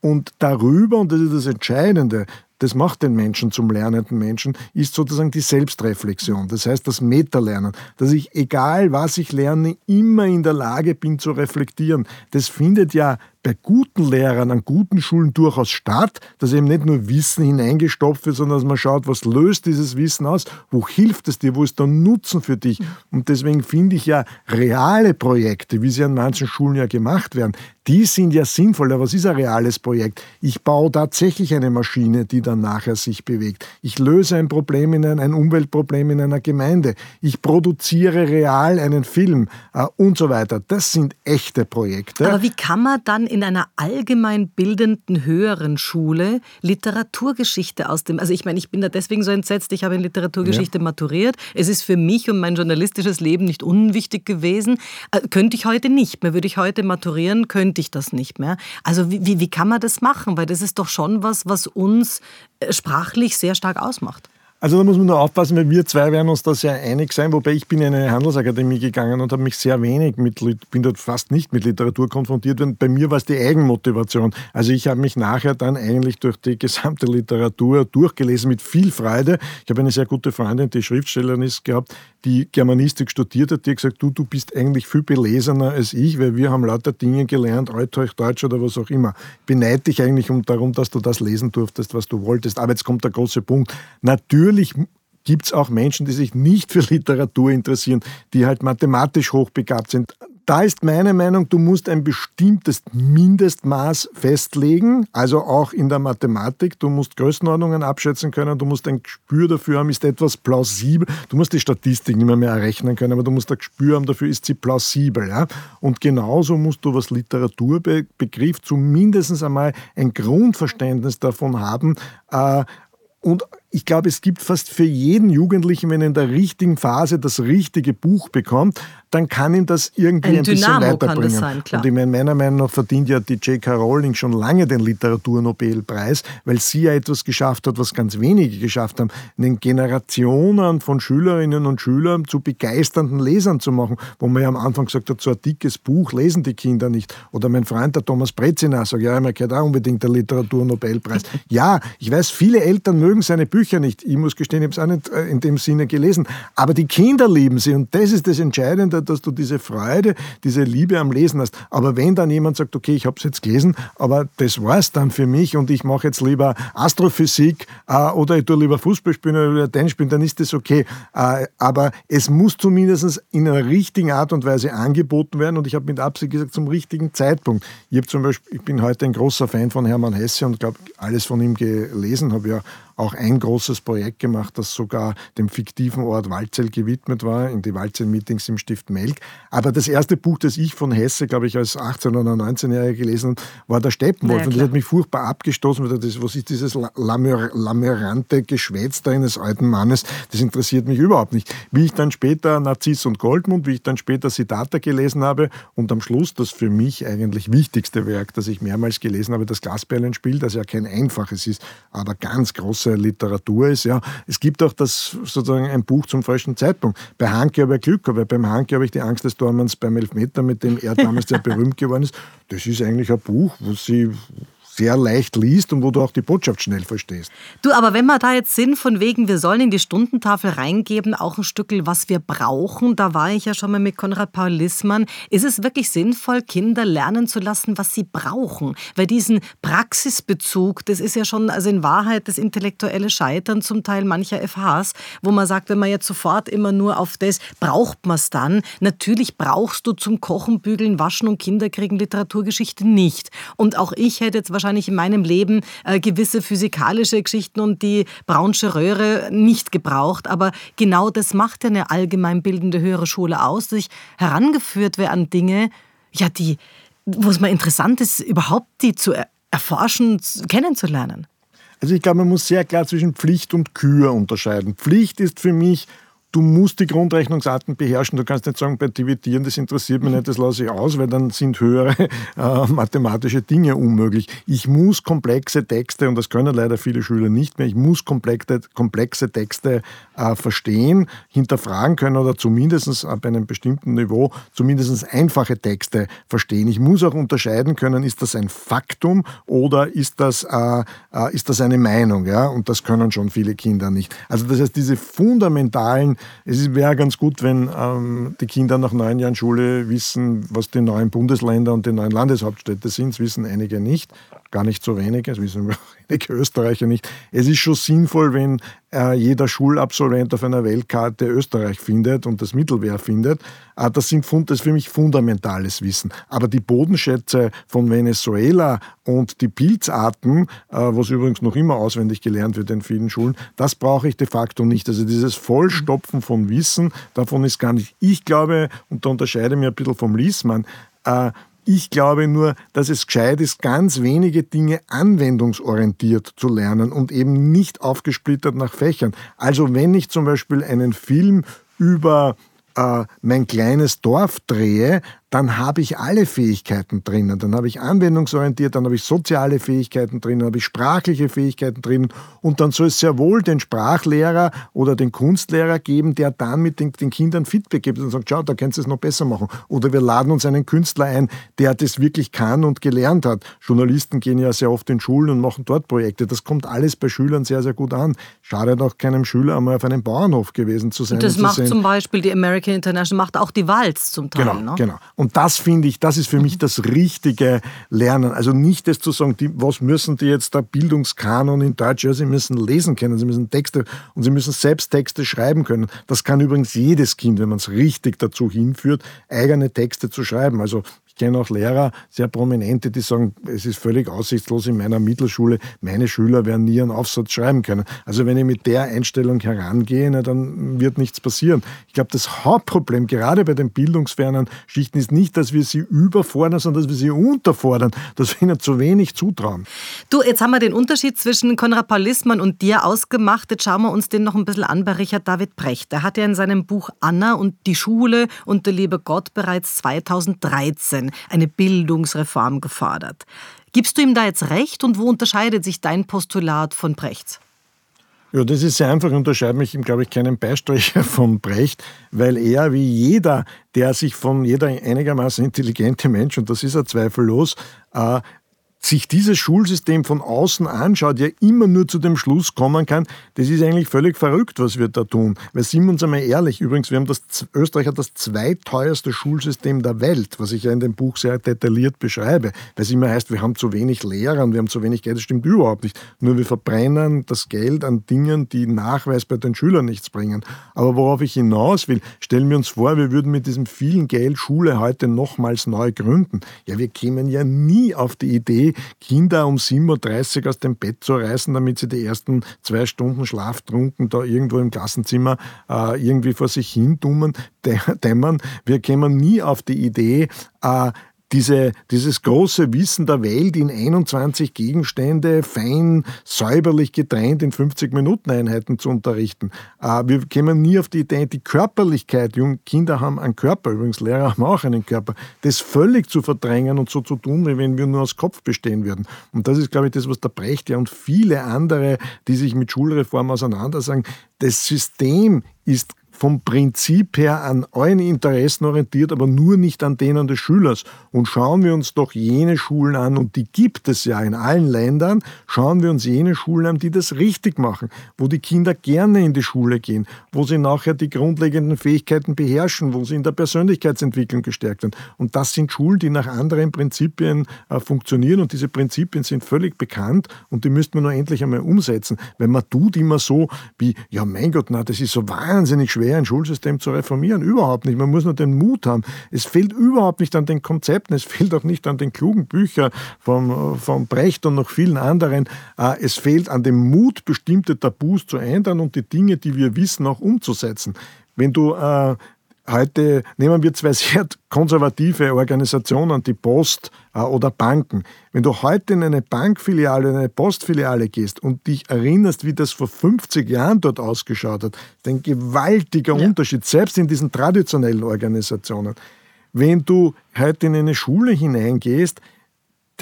[SPEAKER 2] Und darüber, und das ist das Entscheidende, das macht den Menschen zum lernenden Menschen, ist sozusagen die Selbstreflexion. Das heißt, das Metalernen, dass ich, egal was ich lerne, immer in der Lage bin zu reflektieren. Das findet ja bei guten Lehrern an guten Schulen durchaus statt, dass eben nicht nur Wissen hineingestopft wird, sondern dass man schaut, was löst dieses Wissen aus, wo hilft es dir, wo ist der Nutzen für dich. Und deswegen finde ich ja reale Projekte, wie sie an manchen Schulen ja gemacht werden, die sind ja sinnvoll. Aber was ist ein reales Projekt? Ich baue tatsächlich eine Maschine, die dann nachher sich bewegt. Ich löse ein Problem in ein, ein Umweltproblem in einer Gemeinde. Ich produziere real einen Film äh, und so weiter. Das sind echte Projekte.
[SPEAKER 1] Aber wie kann man dann in einer allgemein bildenden höheren Schule Literaturgeschichte aus dem, also ich meine, ich bin da deswegen so entsetzt, ich habe in Literaturgeschichte ja. maturiert. Es ist für mich und mein journalistisches Leben nicht unwichtig gewesen. Äh, könnte ich heute nicht mehr. Würde ich heute maturieren, könnte ich das nicht mehr. Also wie, wie, wie kann man das machen? Weil das ist doch schon was, was uns äh, sprachlich sehr stark ausmacht.
[SPEAKER 2] Also da muss man nur aufpassen, weil wir zwei werden uns da sehr einig sein, wobei ich bin in eine Handelsakademie gegangen und habe mich sehr wenig mit, bin dort fast nicht mit Literatur konfrontiert, und bei mir war es die Eigenmotivation. Also ich habe mich nachher dann eigentlich durch die gesamte Literatur durchgelesen mit viel Freude. Ich habe eine sehr gute Freundin, die Schriftstellerin ist, gehabt, die Germanistik studiert hat, die gesagt, du, du bist eigentlich viel belesener als ich, weil wir haben lauter Dinge gelernt, Altdeutsch, Deutsch oder was auch immer. Ich beneide dich eigentlich um darum, dass du das lesen durftest, was du wolltest. Aber jetzt kommt der große Punkt. Natürlich gibt es auch Menschen, die sich nicht für Literatur interessieren, die halt mathematisch hochbegabt sind da ist meine Meinung, du musst ein bestimmtes Mindestmaß festlegen, also auch in der Mathematik. Du musst Größenordnungen abschätzen können, du musst ein Gespür dafür haben, ist etwas plausibel. Du musst die Statistik nicht mehr, mehr errechnen können, aber du musst ein Gespür haben dafür, ist sie plausibel. Ja? Und genauso musst du, was Literatur betrifft, zumindest einmal ein Grundverständnis davon haben, äh, und ich glaube, es gibt fast für jeden Jugendlichen, wenn er in der richtigen Phase das richtige Buch bekommt, dann kann ihm das irgendwie ein, ein bisschen weiterbringen. Sein, und ich meine, meiner Meinung nach verdient ja die J.K. Rowling schon lange den Literaturnobelpreis, weil sie ja etwas geschafft hat, was ganz wenige geschafft haben, einen Generationen von Schülerinnen und Schülern zu begeisternden Lesern zu machen, wo man ja am Anfang gesagt hat, so ein dickes Buch lesen die Kinder nicht. Oder mein Freund, der Thomas Brezina, sagt, ja, mir gehört auch unbedingt der Literaturnobelpreis. ja, ich weiß, viele Eltern mögen seine Bücher nicht. Ich muss gestehen, ich habe es auch nicht äh, in dem Sinne gelesen. Aber die Kinder lieben sie und das ist das Entscheidende dass du diese Freude, diese Liebe am Lesen hast. Aber wenn dann jemand sagt, okay, ich habe es jetzt gelesen, aber das war es dann für mich und ich mache jetzt lieber Astrophysik äh, oder ich tue lieber Fußball spielen oder Tennis spielen, dann ist das okay. Äh, aber es muss zumindest in einer richtigen Art und Weise angeboten werden und ich habe mit Absicht gesagt, zum richtigen Zeitpunkt. Ich, zum Beispiel, ich bin heute ein großer Fan von Hermann Hesse und glaube, alles von ihm gelesen, habe ja auch ein großes Projekt gemacht, das sogar dem fiktiven Ort Waldzell gewidmet war, in die Waldzell-Meetings im Stift Melk. Aber das erste Buch, das ich von Hesse, glaube ich, als 18- oder 19-Jähriger gelesen habe, war der Steppenwolf. Ja, und das hat mich furchtbar abgestoßen. Das, was ist dieses lamörante Geschwätz da eines alten Mannes? Das interessiert mich überhaupt nicht. Wie ich dann später Narziss und Goldmund, wie ich dann später Siddhartha gelesen habe und am Schluss das für mich eigentlich wichtigste Werk, das ich mehrmals gelesen habe, das Glasperlenspiel, das ja kein einfaches ist, aber ganz große große Literatur ist. Ja. Es gibt auch das sozusagen ein Buch zum falschen Zeitpunkt. Bei Hanke habe ich Glück, aber beim Hanke habe ich die Angst des Dormanns beim Elfmeter, mit dem er damals sehr berühmt geworden ist. Das ist eigentlich ein Buch, wo sie sehr leicht liest und wo du auch die Botschaft schnell verstehst.
[SPEAKER 1] Du, aber wenn wir da jetzt sind, von wegen, wir sollen in die Stundentafel reingeben, auch ein Stückel, was wir brauchen, da war ich ja schon mal mit Konrad Paul Lissmann, ist es wirklich sinnvoll, Kinder lernen zu lassen, was sie brauchen? Weil diesen Praxisbezug, das ist ja schon, also in Wahrheit das intellektuelle Scheitern zum Teil mancher FHs, wo man sagt, wenn man jetzt sofort immer nur auf das, braucht man es dann? Natürlich brauchst du zum Kochen, Bügeln, Waschen und Kinderkriegen Literaturgeschichte nicht. Und auch ich hätte jetzt wahrscheinlich wahrscheinlich in meinem Leben äh, gewisse physikalische Geschichten und die Braunsche Röhre nicht gebraucht. Aber genau das macht ja eine allgemeinbildende höhere Schule aus, dass ich herangeführt werde an Dinge, ja, die, wo es mal interessant ist, überhaupt die zu erforschen, kennenzulernen.
[SPEAKER 2] Also ich glaube, man muss sehr klar zwischen Pflicht und Kür unterscheiden. Pflicht ist für mich du musst die Grundrechnungsarten beherrschen. Du kannst nicht sagen, bei Dividieren, das interessiert mich nicht, das lasse ich aus, weil dann sind höhere äh, mathematische Dinge unmöglich. Ich muss komplexe Texte, und das können leider viele Schüler nicht mehr, ich muss komplexe, komplexe Texte äh, verstehen, hinterfragen können oder zumindest ab einem bestimmten Niveau zumindest einfache Texte verstehen. Ich muss auch unterscheiden können, ist das ein Faktum oder ist das, äh, äh ist das eine Meinung? Ja? Und das können schon viele Kinder nicht. Also das heißt, diese fundamentalen es wäre ganz gut, wenn ähm, die Kinder nach neun Jahren Schule wissen, was die neuen Bundesländer und die neuen Landeshauptstädte sind. Das wissen einige nicht, gar nicht so wenige, das wissen einige Österreicher nicht. Es ist schon sinnvoll, wenn äh, jeder Schulabsolvent auf einer Weltkarte Österreich findet und das Mittelmeer findet. Äh, das, sind, das ist für mich fundamentales Wissen. Aber die Bodenschätze von Venezuela und die Pilzarten, äh, was übrigens noch immer auswendig gelernt wird in vielen Schulen, das brauche ich de facto nicht. Also dieses Vollstopfen von Wissen, davon ist gar nicht. Ich glaube, und da unterscheide ich mich ein bisschen vom Liesmann, ich glaube nur, dass es gescheit ist, ganz wenige Dinge anwendungsorientiert zu lernen und eben nicht aufgesplittert nach Fächern. Also wenn ich zum Beispiel einen Film über äh, mein kleines Dorf drehe, dann habe ich alle Fähigkeiten drinnen. Dann habe ich anwendungsorientiert, dann habe ich soziale Fähigkeiten drinnen, dann habe ich sprachliche Fähigkeiten drinnen. Und dann soll es sehr wohl den Sprachlehrer oder den Kunstlehrer geben, der dann mit den, den Kindern Feedback gibt und sagt, schau, da kannst du es noch besser machen. Oder wir laden uns einen Künstler ein, der das wirklich kann und gelernt hat. Journalisten gehen ja sehr oft in Schulen und machen dort Projekte. Das kommt alles bei Schülern sehr, sehr gut an. Schade auch keinem Schüler einmal auf einem Bauernhof gewesen zu sein.
[SPEAKER 1] Und das und macht sehen. zum Beispiel die American International, macht auch die Walz zum Teil.
[SPEAKER 2] Genau,
[SPEAKER 1] ne?
[SPEAKER 2] genau. Und das finde ich, das ist für mich das richtige Lernen. Also nicht das zu sagen, die, was müssen die jetzt da Bildungskanon in Deutsch? Ja, sie müssen lesen können, sie müssen Texte und sie müssen selbst Texte schreiben können. Das kann übrigens jedes Kind, wenn man es richtig dazu hinführt, eigene Texte zu schreiben. Also ich kenne auch Lehrer, sehr prominente, die sagen, es ist völlig aussichtslos in meiner Mittelschule, meine Schüler werden nie einen Aufsatz schreiben können. Also wenn ich mit der Einstellung herangehe, na, dann wird nichts passieren. Ich glaube, das Hauptproblem gerade bei den bildungsfernen Schichten ist nicht, dass wir sie überfordern, sondern dass wir sie unterfordern, dass wir ihnen zu wenig zutrauen.
[SPEAKER 1] Du, jetzt haben wir den Unterschied zwischen Konrad Paul Lissmann und dir ausgemacht. Jetzt schauen wir uns den noch ein bisschen an bei Richard David Brecht. Der hat ja in seinem Buch Anna und die Schule und der liebe Gott bereits 2013 Jahren eine Bildungsreform gefordert. Gibst du ihm da jetzt recht und wo unterscheidet sich dein Postulat von Brechts?
[SPEAKER 2] Ja, das ist sehr einfach. Ich unterscheide mich, glaube ich, keinen Beistricher von Brecht, weil er wie jeder, der sich von jeder einigermaßen intelligente Mensch, und das ist er zweifellos, äh, sich dieses Schulsystem von außen anschaut, ja immer nur zu dem Schluss kommen kann, das ist eigentlich völlig verrückt, was wir da tun. Weil sind wir uns einmal ehrlich, übrigens, wir haben das, Österreich hat das zweiteuerste Schulsystem der Welt, was ich ja in dem Buch sehr detailliert beschreibe. Weil es immer heißt, wir haben zu wenig Lehrer und wir haben zu wenig Geld, das stimmt überhaupt nicht. Nur wir verbrennen das Geld an Dingen, die Nachweis bei den Schülern nichts bringen. Aber worauf ich hinaus will, stellen wir uns vor, wir würden mit diesem vielen Geld Schule heute nochmals neu gründen. Ja, wir kämen ja nie auf die Idee, Kinder um 7.30 Uhr aus dem Bett zu reißen, damit sie die ersten zwei Stunden schlaftrunken da irgendwo im Klassenzimmer äh, irgendwie vor sich hin dämmern. Wir kämen nie auf die Idee, äh, diese, dieses große Wissen der Welt in 21 Gegenstände fein, säuberlich getrennt in 50-Minuten-Einheiten zu unterrichten. Äh, wir kämen nie auf die Idee, die Körperlichkeit, junge Kinder haben einen Körper, übrigens Lehrer haben auch einen Körper, das völlig zu verdrängen und so zu tun, wie wenn wir nur aus Kopf bestehen würden. Und das ist, glaube ich, das, was der Brecht ja und viele andere, die sich mit Schulreform auseinandersagen, das System ist vom Prinzip her an allen Interessen orientiert, aber nur nicht an denen des Schülers. Und schauen wir uns doch jene Schulen an, und die gibt es ja in allen Ländern, schauen wir uns jene Schulen an, die das richtig machen, wo die Kinder gerne in die Schule gehen, wo sie nachher die grundlegenden Fähigkeiten beherrschen, wo sie in der Persönlichkeitsentwicklung gestärkt werden. Und das sind Schulen, die nach anderen Prinzipien äh, funktionieren und diese Prinzipien sind völlig bekannt und die müsste man nur endlich einmal umsetzen. Wenn man tut immer so wie, ja mein Gott, na, das ist so wahnsinnig schwer, schwer, ein Schulsystem zu reformieren. Überhaupt nicht. Man muss nur den Mut haben. Es fehlt überhaupt nicht an den Konzepten. Es fehlt auch nicht an den klugen Büchern von, von Brecht und noch vielen anderen. Äh, es fehlt an dem Mut, bestimmte Tabus zu ändern und die Dinge, die wir wissen, auch umzusetzen. Wenn du äh, Heute nehmen wir zwei sehr konservative Organisationen, die Post äh, oder Banken. Wenn du heute in eine Bankfiliale, in eine Postfiliale gehst und dich erinnerst, wie das vor 50 Jahren dort ausgeschaut hat, ein gewaltiger ja. Unterschied, selbst in diesen traditionellen Organisationen. Wenn du heute in eine Schule hineingehst,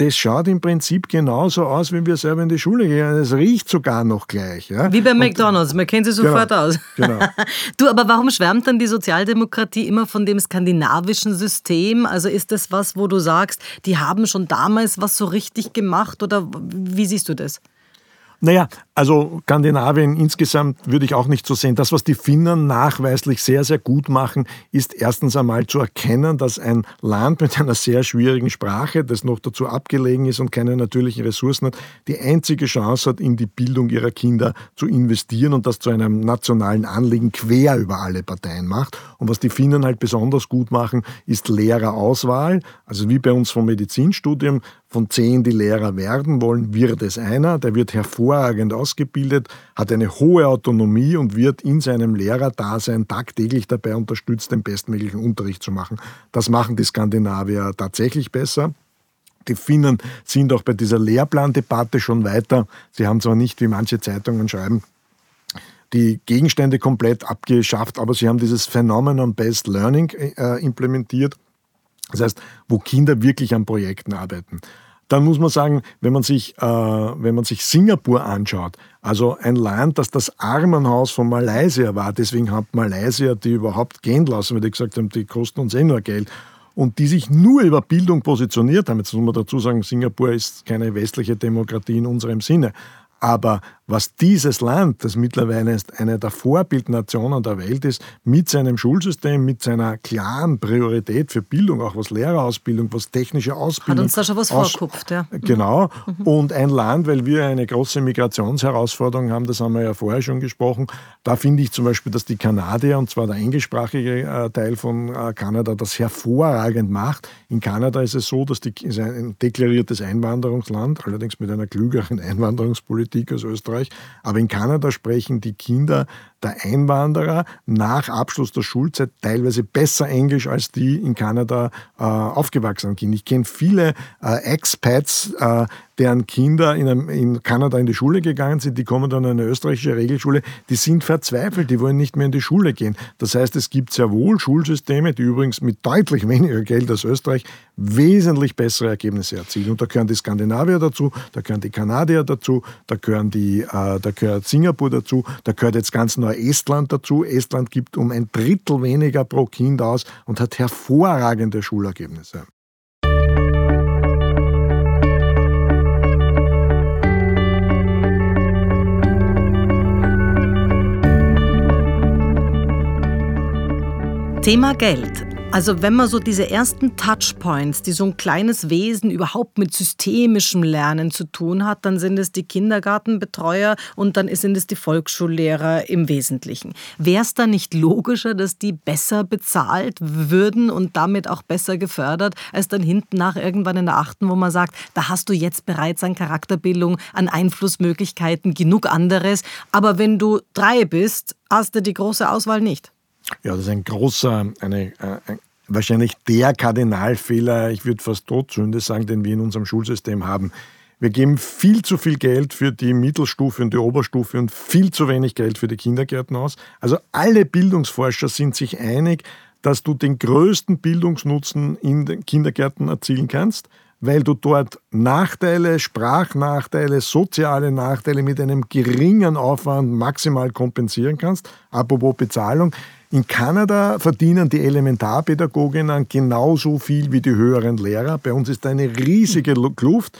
[SPEAKER 2] das schaut im Prinzip genauso aus, wie wir selber in die Schule gehen. Es riecht sogar noch gleich. Ja?
[SPEAKER 1] Wie bei McDonalds, man kennt sie sofort genau, aus. Genau. du, aber warum schwärmt dann die Sozialdemokratie immer von dem skandinavischen System? Also ist das was, wo du sagst, die haben schon damals was so richtig gemacht oder wie siehst du das?
[SPEAKER 2] Naja, also Skandinavien insgesamt würde ich auch nicht so sehen. Das, was die Finnen nachweislich sehr, sehr gut machen, ist erstens einmal zu erkennen, dass ein Land mit einer sehr schwierigen Sprache, das noch dazu abgelegen ist und keine natürlichen Ressourcen hat, die einzige Chance hat, in die Bildung ihrer Kinder zu investieren und das zu einem nationalen Anliegen quer über alle Parteien macht. Und was die Finnen halt besonders gut machen, ist Lehrerauswahl. Also wie bei uns vom Medizinstudium, von zehn, die Lehrer werden wollen, wird es einer, der wird hervorragend ausgebildet, hat eine hohe Autonomie und wird in seinem Lehrerdasein tagtäglich dabei unterstützt, den bestmöglichen Unterricht zu machen. Das machen die Skandinavier tatsächlich besser. Die Finnen sind auch bei dieser Lehrplandebatte schon weiter. Sie haben zwar nicht, wie manche Zeitungen schreiben, die Gegenstände komplett abgeschafft, aber sie haben dieses Phenomenon Based Learning äh, implementiert. Das heißt, wo Kinder wirklich an Projekten arbeiten. Dann muss man sagen, wenn man sich, äh, wenn man sich Singapur anschaut, also ein Land, das das Armenhaus von Malaysia war, deswegen hat Malaysia die überhaupt gehen lassen, weil die gesagt haben, die kosten uns eh nur Geld und die sich nur über Bildung positioniert haben. Jetzt muss man dazu sagen, Singapur ist keine westliche Demokratie in unserem Sinne. Aber was dieses Land, das mittlerweile eine der Vorbildnationen der Welt ist, mit seinem Schulsystem, mit seiner klaren Priorität für Bildung, auch was Lehrerausbildung, was technische Ausbildung.
[SPEAKER 1] Hat uns da schon was aus, vorkupft, ja.
[SPEAKER 2] Genau. Mhm. Und ein Land, weil wir eine große Migrationsherausforderung haben, das haben wir ja vorher schon gesprochen, da finde ich zum Beispiel, dass die Kanadier, und zwar der englischsprachige äh, Teil von äh, Kanada, das hervorragend macht. In Kanada ist es so, dass die ist ein deklariertes Einwanderungsland, allerdings mit einer klügeren Einwanderungspolitik als Österreich Österreich. Aber in Kanada sprechen die Kinder der Einwanderer nach Abschluss der Schulzeit teilweise besser Englisch als die in Kanada äh, aufgewachsenen Kinder. Ich kenne viele äh, Expats, äh, deren Kinder in, einem, in, Kanada in die Schule gegangen sind, die kommen dann in eine österreichische Regelschule, die sind verzweifelt, die wollen nicht mehr in die Schule gehen. Das heißt, es gibt sehr wohl Schulsysteme, die übrigens mit deutlich weniger Geld als Österreich wesentlich bessere Ergebnisse erzielen. Und da gehören die Skandinavier dazu, da gehören die Kanadier dazu, da gehören die, äh, da gehört Singapur dazu, da gehört jetzt ganz neu Estland dazu. Estland gibt um ein Drittel weniger pro Kind aus und hat hervorragende Schulergebnisse.
[SPEAKER 1] Thema Geld. Also wenn man so diese ersten Touchpoints, die so ein kleines Wesen überhaupt mit systemischem Lernen zu tun hat, dann sind es die Kindergartenbetreuer und dann sind es die Volksschullehrer im Wesentlichen. Wäre es da nicht logischer, dass die besser bezahlt würden und damit auch besser gefördert, als dann hinten nach irgendwann in der achten, wo man sagt, da hast du jetzt bereits an Charakterbildung, an Einflussmöglichkeiten genug anderes, aber wenn du drei bist, hast du die große Auswahl nicht.
[SPEAKER 2] Ja, das ist ein großer, eine, äh, wahrscheinlich der Kardinalfehler, ich würde fast Todsünde sagen, den wir in unserem Schulsystem haben. Wir geben viel zu viel Geld für die Mittelstufe und die Oberstufe und viel zu wenig Geld für die Kindergärten aus. Also alle Bildungsforscher sind sich einig, dass du den größten Bildungsnutzen in den Kindergärten erzielen kannst, weil du dort Nachteile, Sprachnachteile, soziale Nachteile mit einem geringen Aufwand maximal kompensieren kannst. Apropos Bezahlung. In Kanada verdienen die Elementarpädagoginnen genauso viel wie die höheren Lehrer. Bei uns ist eine riesige Kluft.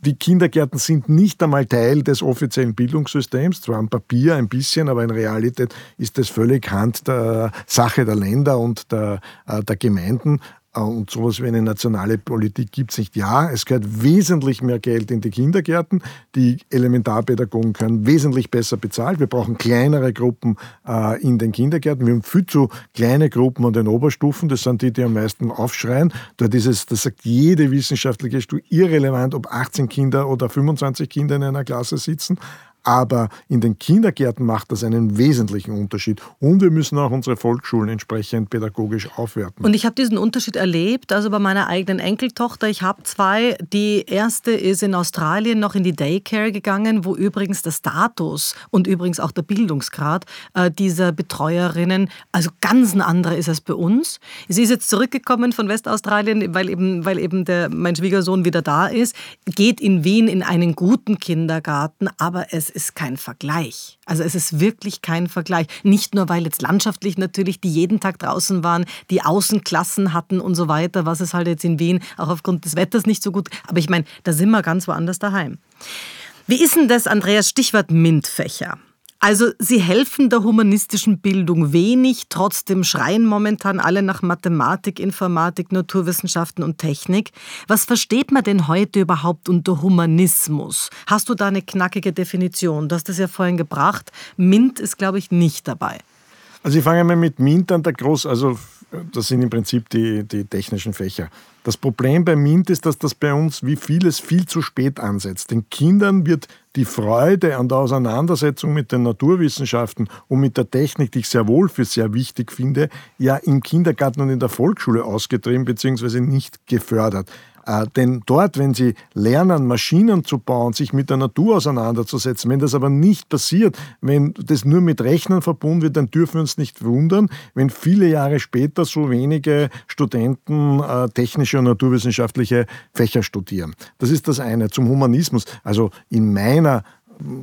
[SPEAKER 2] Die Kindergärten sind nicht einmal Teil des offiziellen Bildungssystems, zwar am Papier ein bisschen, aber in Realität ist das völlig Hand der Sache der Länder und der, äh, der Gemeinden. Und sowas wie eine nationale Politik gibt es nicht. Ja, es gehört wesentlich mehr Geld in die Kindergärten. Die Elementarpädagogen können wesentlich besser bezahlt. Wir brauchen kleinere Gruppen äh, in den Kindergärten. Wir haben viel zu kleine Gruppen an den Oberstufen. Das sind die, die am meisten aufschreien. Dort ist es, das sagt jede wissenschaftliche Studie, irrelevant, ob 18 Kinder oder 25 Kinder in einer Klasse sitzen. Aber in den Kindergärten macht das einen wesentlichen Unterschied. Und wir müssen auch unsere Volksschulen entsprechend pädagogisch aufwerten.
[SPEAKER 1] Und ich habe diesen Unterschied erlebt, also bei meiner eigenen Enkeltochter. Ich habe zwei. Die erste ist in Australien noch in die Daycare gegangen, wo übrigens der Status und übrigens auch der Bildungsgrad äh, dieser Betreuerinnen also ganz ein anderer ist als bei uns. Sie ist jetzt zurückgekommen von Westaustralien, weil eben, weil eben der, mein Schwiegersohn wieder da ist, geht in Wien in einen guten Kindergarten, aber es ist kein Vergleich. Also es ist wirklich kein Vergleich. Nicht nur, weil jetzt landschaftlich natürlich die jeden Tag draußen waren, die Außenklassen hatten und so weiter, was es halt jetzt in Wien auch aufgrund des Wetters nicht so gut. Aber ich meine, da sind wir ganz woanders daheim. Wie ist denn das, Andreas, Stichwort MINT-Fächer? Also sie helfen der humanistischen Bildung wenig, trotzdem schreien momentan alle nach Mathematik, Informatik, Naturwissenschaften und Technik. Was versteht man denn heute überhaupt unter Humanismus? Hast du da eine knackige Definition? Du hast das ja vorhin gebracht. MINT ist, glaube ich, nicht dabei.
[SPEAKER 2] Also ich fange mal mit MINT an, der Groß, also das sind im Prinzip die, die technischen Fächer. Das Problem bei MINT ist, dass das bei uns wie vieles viel zu spät ansetzt. Den Kindern wird die Freude an der Auseinandersetzung mit den Naturwissenschaften und mit der Technik, die ich sehr wohl für sehr wichtig finde, ja im Kindergarten und in der Volksschule ausgetrieben bzw. nicht gefördert. Äh, denn dort, wenn Sie lernen, Maschinen zu bauen, sich mit der Natur auseinanderzusetzen, wenn das aber nicht passiert, wenn das nur mit Rechnen verbunden wird, dann dürfen wir uns nicht wundern, wenn viele Jahre später so wenige Studenten äh, technische und naturwissenschaftliche Fächer studieren. Das ist das eine. Zum Humanismus. Also in meiner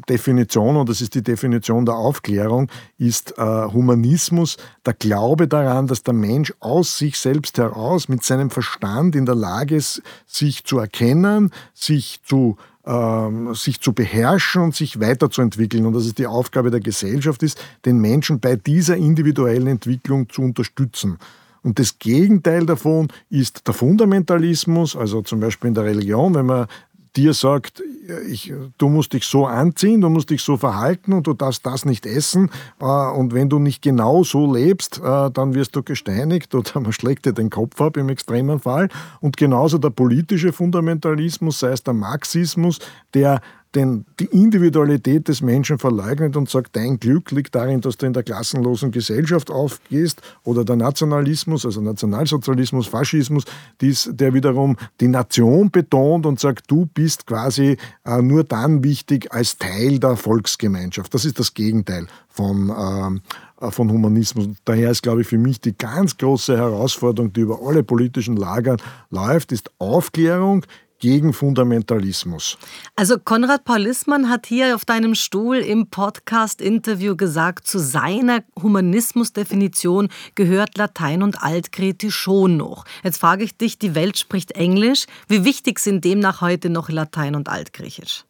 [SPEAKER 2] Definition, und das ist die Definition der Aufklärung, ist äh, Humanismus der Glaube daran, dass der Mensch aus sich selbst heraus mit seinem Verstand in der Lage ist, sich zu erkennen, sich zu ähm, sich zu beherrschen und sich weiterzuentwickeln. Und dass es die Aufgabe der Gesellschaft ist, den Menschen bei dieser individuellen Entwicklung zu unterstützen. Und das Gegenteil davon ist der Fundamentalismus, also zum Beispiel in der Religion, wenn man dir sagt, ich, du musst dich so anziehen, du musst dich so verhalten und du darfst das nicht essen. Äh, und wenn du nicht genau so lebst, äh, dann wirst du gesteinigt oder man schlägt dir den Kopf ab im extremen Fall. Und genauso der politische Fundamentalismus, sei es der Marxismus, der den, die Individualität des Menschen verleugnet und sagt, dein Glück liegt darin, dass du in der klassenlosen Gesellschaft aufgehst oder der Nationalismus, also Nationalsozialismus, Faschismus, dies, der wiederum die Nation betont und sagt, du bist quasi äh, nur dann wichtig als Teil der Volksgemeinschaft. Das ist das Gegenteil von, ähm, äh, von Humanismus. Daher ist, glaube ich, für mich die ganz große Herausforderung, die über alle politischen Lager läuft, ist Aufklärung, gegen Fundamentalismus.
[SPEAKER 1] Also Konrad Paul Lissmann hat hier auf deinem Stuhl im Podcast-Interview gesagt, zu seiner Humanismusdefinition gehört Latein und Altgriechisch schon noch. Jetzt frage ich dich, die Welt spricht Englisch. Wie wichtig sind demnach heute noch Latein und Altgriechisch?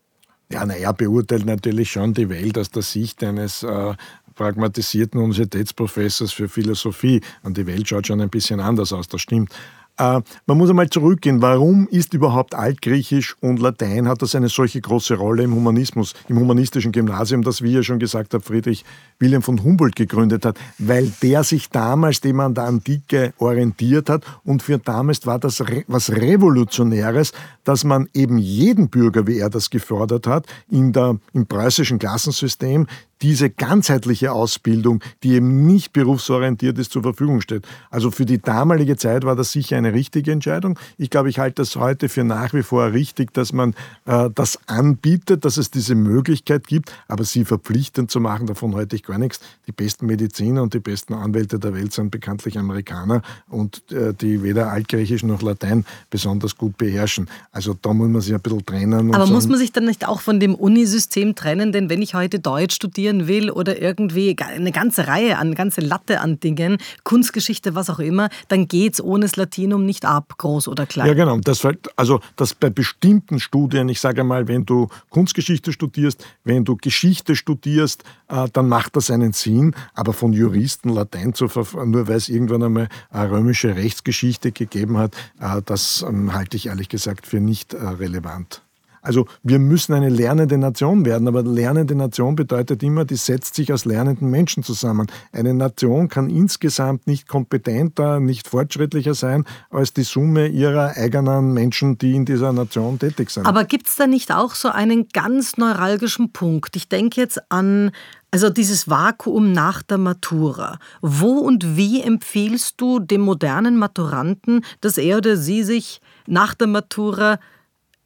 [SPEAKER 2] Ja, na, er beurteilt natürlich schon die Welt aus der Sicht eines äh, pragmatisierten Universitätsprofessors für Philosophie. Und die Welt schaut schon ein bisschen anders aus, das stimmt. Äh, man muss einmal zurückgehen. Warum ist überhaupt Altgriechisch und Latein, hat das eine solche große Rolle im Humanismus, im humanistischen Gymnasium, das, wie ihr schon gesagt habt, Friedrich Wilhelm von Humboldt gegründet hat, weil der sich damals dem an der Antike orientiert hat und für damals war das was Revolutionäres, dass man eben jeden Bürger, wie er das gefordert hat, in der, im preußischen Klassensystem diese ganzheitliche Ausbildung, die eben nicht berufsorientiert ist, zur Verfügung steht. Also für die damalige Zeit war das sicher eine richtige Entscheidung. Ich glaube, ich halte das heute für nach wie vor richtig, dass man äh, das anbietet, dass es diese Möglichkeit gibt, aber sie verpflichtend zu machen, davon halte ich gar nichts. Die besten Mediziner und die besten Anwälte der Welt sind bekanntlich Amerikaner und äh, die weder Altgriechisch noch Latein besonders gut beherrschen. Also da muss man sich ein bisschen trennen.
[SPEAKER 1] Aber muss man sich dann nicht auch von dem Unisystem trennen? Denn wenn ich heute Deutsch studiere, studieren will oder irgendwie eine ganze Reihe an, eine ganze Latte an Dingen, Kunstgeschichte, was auch immer, dann geht es ohne das Latinum nicht ab, groß oder klein.
[SPEAKER 2] Ja, genau. Das, also das bei bestimmten Studien, ich sage mal, wenn du Kunstgeschichte studierst, wenn du Geschichte studierst, äh, dann macht das einen Sinn, aber von Juristen Latein zu verfahren, nur weil es irgendwann einmal römische Rechtsgeschichte gegeben hat, äh, das ähm, halte ich ehrlich gesagt für nicht äh, relevant. Also wir müssen eine lernende Nation werden, aber lernende Nation bedeutet immer, die setzt sich aus lernenden Menschen zusammen. Eine Nation kann insgesamt nicht kompetenter, nicht fortschrittlicher sein als die Summe ihrer eigenen Menschen, die in dieser Nation tätig sind.
[SPEAKER 1] Aber gibt es da nicht auch so einen ganz neuralgischen Punkt? Ich denke jetzt an also dieses Vakuum nach der Matura. Wo und wie empfiehlst du dem modernen Maturanten, dass er oder sie sich nach der Matura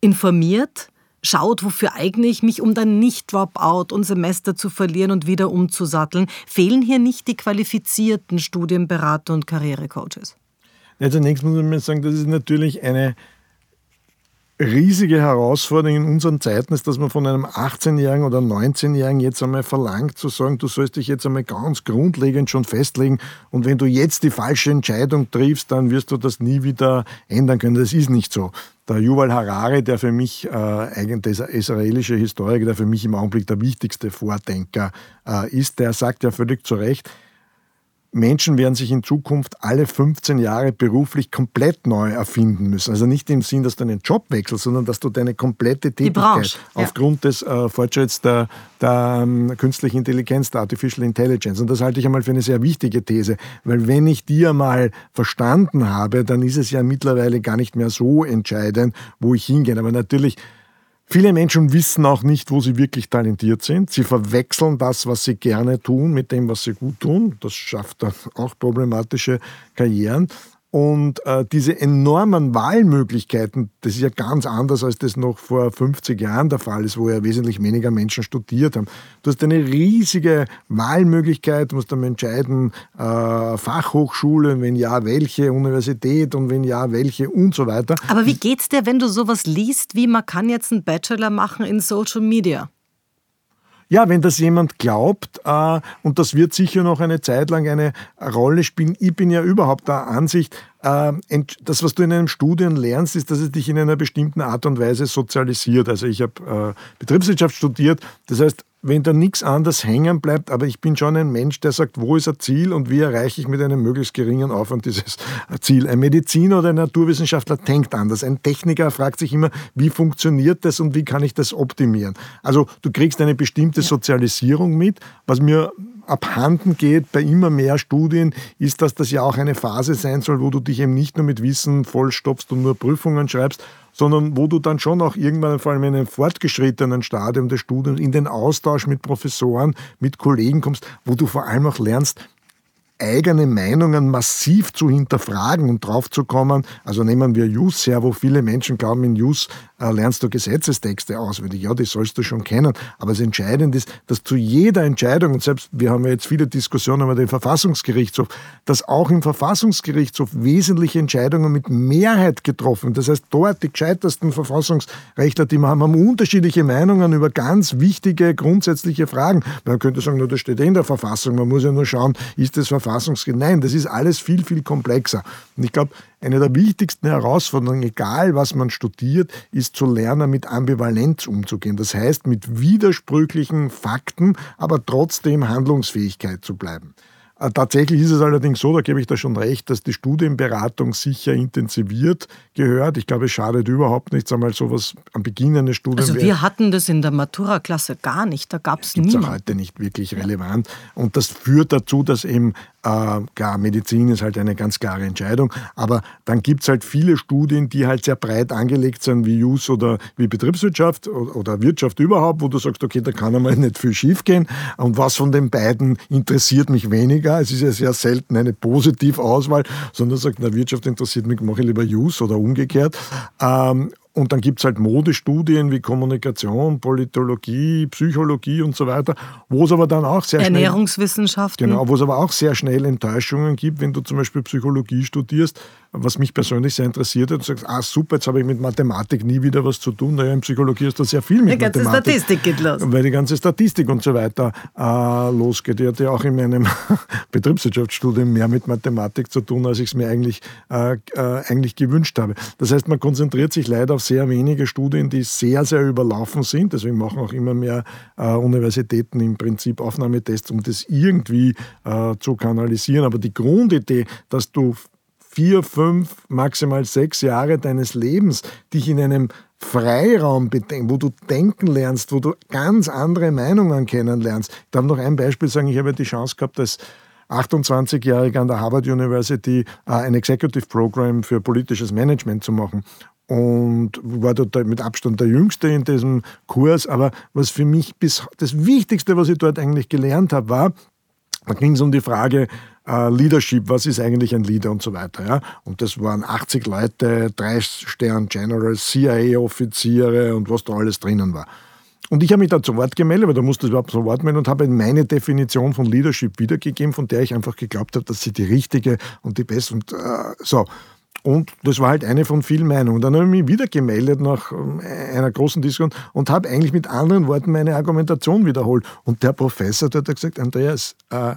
[SPEAKER 1] informiert, schaut, wofür eigne ich mich, um dann nicht Dropout und Semester zu verlieren und wieder umzusatteln. Fehlen hier nicht die qualifizierten Studienberater und Karrierecoaches?
[SPEAKER 2] Ja, zunächst muss man sagen, das ist natürlich eine riesige Herausforderung in unseren Zeiten ist, dass man von einem 18-Jährigen oder 19-Jährigen jetzt einmal verlangt zu sagen, du sollst dich jetzt einmal ganz grundlegend schon festlegen und wenn du jetzt die falsche Entscheidung triffst, dann wirst du das nie wieder ändern können. Das ist nicht so. Der Yuval Harari, der für mich äh, eigentlich der israelische Historiker, der für mich im Augenblick der wichtigste Vordenker äh, ist, der sagt ja völlig zu Recht, Menschen werden sich in Zukunft alle 15 Jahre beruflich komplett neu erfinden müssen. Also nicht im Sinn, dass du einen Job wechselst, sondern dass du deine komplette Tätigkeit aufgrund ja. des äh, Fortschritts der, der ähm, künstlichen Intelligenz, der Artificial Intelligence. Und das halte ich einmal für eine sehr wichtige These, weil wenn ich die einmal verstanden habe, dann ist es ja mittlerweile gar nicht mehr so entscheidend, wo ich hingehe. Aber natürlich Viele Menschen wissen auch nicht, wo sie wirklich talentiert sind. Sie verwechseln das, was sie gerne tun, mit dem, was sie gut tun. Das schafft dann auch problematische Karrieren. Und äh, diese enormen Wahlmöglichkeiten, das ist ja ganz anders, als das noch vor 50 Jahren der Fall ist, wo ja wesentlich weniger Menschen studiert haben. Du hast eine riesige Wahlmöglichkeit, musst dann entscheiden, äh, Fachhochschule, wenn ja, welche, Universität und wenn ja, welche und so weiter.
[SPEAKER 1] Aber wie geht's dir, wenn du sowas liest, wie man kann jetzt einen Bachelor machen in Social Media?
[SPEAKER 2] Ja, wenn das jemand glaubt, äh, und das wird sicher noch eine Zeit lang eine Rolle spielen, ich bin ja überhaupt der Ansicht, äh, das, was du in einem Studium lernst, ist, dass es dich in einer bestimmten Art und Weise sozialisiert. Also ich habe äh, Betriebswirtschaft studiert, das heißt, wenn da nichts anderes hängen bleibt, aber ich bin schon ein Mensch, der sagt, wo ist ein Ziel und wie erreiche ich mit einem möglichst geringen Aufwand dieses Ziel. Ein Mediziner oder ein Naturwissenschaftler denkt anders. Ein Techniker fragt sich immer, wie funktioniert das und wie kann ich das optimieren. Also du kriegst eine bestimmte Sozialisierung mit, was mir abhanden geht bei immer mehr Studien, ist, dass das ja auch eine Phase sein soll, wo du dich eben nicht nur mit Wissen vollstopfst und nur Prüfungen schreibst, sondern wo du dann schon auch irgendwann, vor allem in einem fortgeschrittenen Stadium des Studiums, in den Austausch mit Professoren, mit Kollegen kommst, wo du vor allem auch lernst, eigene Meinungen massiv zu hinterfragen und drauf zu kommen. Also nehmen wir Jus her, wo viele Menschen glauben, in Jus lernst du Gesetzestexte auswendig. Ja, die sollst du schon kennen. Aber das Entscheidende ist, dass zu jeder Entscheidung, und selbst wir haben ja jetzt viele Diskussionen über den Verfassungsgerichtshof, dass auch im Verfassungsgerichtshof wesentliche Entscheidungen mit Mehrheit getroffen. Das heißt, dort die gescheitersten Verfassungsrechtler, die wir haben, haben unterschiedliche Meinungen über ganz wichtige, grundsätzliche Fragen. Man könnte sagen, nur das steht eh in der Verfassung. Man muss ja nur schauen, ist das verfassungsgemäß? Nein, das ist alles viel, viel komplexer. Und ich glaube, eine der wichtigsten Herausforderungen, egal was man studiert, ist zu lernen, mit Ambivalenz umzugehen. Das heißt, mit widersprüchlichen Fakten, aber trotzdem Handlungsfähigkeit zu bleiben. Äh, tatsächlich ist es allerdings so, da gebe ich da schon recht, dass die Studienberatung sicher intensiviert gehört. Ich glaube, es schadet überhaupt nichts, einmal sowas am Beginn eines Studiums.
[SPEAKER 1] Also wir hatten das in der Matura-Klasse gar nicht, da gab es niemanden.
[SPEAKER 2] Das ist heute nicht wirklich relevant. Und das führt dazu, dass eben äh, klar, Medizin ist halt eine ganz klare Entscheidung, aber dann gibt es halt viele Studien, die halt sehr breit angelegt sind, wie Jus oder wie Betriebswirtschaft oder Wirtschaft überhaupt, wo du sagst, okay, da kann einmal nicht viel schief gehen. Und was von den beiden interessiert mich weniger? Es ist ja sehr selten eine Positivauswahl, sondern sagt, na, Wirtschaft interessiert mich, mache ich lieber Jus oder umgekehrt. Ähm, und dann gibt es halt Modestudien wie Kommunikation, Politologie, Psychologie und so weiter, wo es aber dann auch sehr
[SPEAKER 1] schnell. Ernährungswissenschaften.
[SPEAKER 2] Genau, wo es aber auch sehr schnell Enttäuschungen gibt, wenn du zum Beispiel Psychologie studierst was mich persönlich sehr interessiert hat, du sagst, ah super, jetzt habe ich mit Mathematik nie wieder was zu tun. Naja, in Psychologie ist da sehr viel mit
[SPEAKER 1] die ganze
[SPEAKER 2] Mathematik.
[SPEAKER 1] Statistik geht los.
[SPEAKER 2] Weil die ganze Statistik und so weiter äh, losgeht. Ich hatte ja auch in meinem Betriebswirtschaftsstudium mehr mit Mathematik zu tun, als ich es mir eigentlich, äh, äh, eigentlich gewünscht habe. Das heißt, man konzentriert sich leider auf sehr wenige Studien, die sehr, sehr überlaufen sind. Deswegen machen auch immer mehr äh, Universitäten im Prinzip Aufnahmetests, um das irgendwie äh, zu kanalisieren. Aber die Grundidee, dass du vier, fünf, maximal sechs Jahre deines Lebens dich in einem Freiraum bedenken, wo du denken lernst, wo du ganz andere Meinungen kennenlernst. Ich darf noch ein Beispiel sagen, ich habe die Chance gehabt, als 28-Jähriger an der Harvard University äh, ein Executive Program für politisches Management zu machen und war dort mit Abstand der Jüngste in diesem Kurs. Aber was für mich bis das Wichtigste, was ich dort eigentlich gelernt habe, war, da ging es um die Frage, äh, Leadership, was ist eigentlich ein Leader und so weiter. Ja? Und das waren 80 Leute, drei Stern Generals, CIA-Offiziere und was da alles drinnen war. Und ich habe mich da zu Wort gemeldet, weil da musste ich überhaupt zu Wort melden und habe meine Definition von Leadership wiedergegeben, von der ich einfach geglaubt habe, dass sie die richtige und die beste und äh, so. Und das war halt eine von vielen Meinungen. Dann habe ich mich wieder gemeldet nach ähm, einer großen Diskussion und habe eigentlich mit anderen Worten meine Argumentation wiederholt. Und der Professor der hat gesagt, Andreas, äh,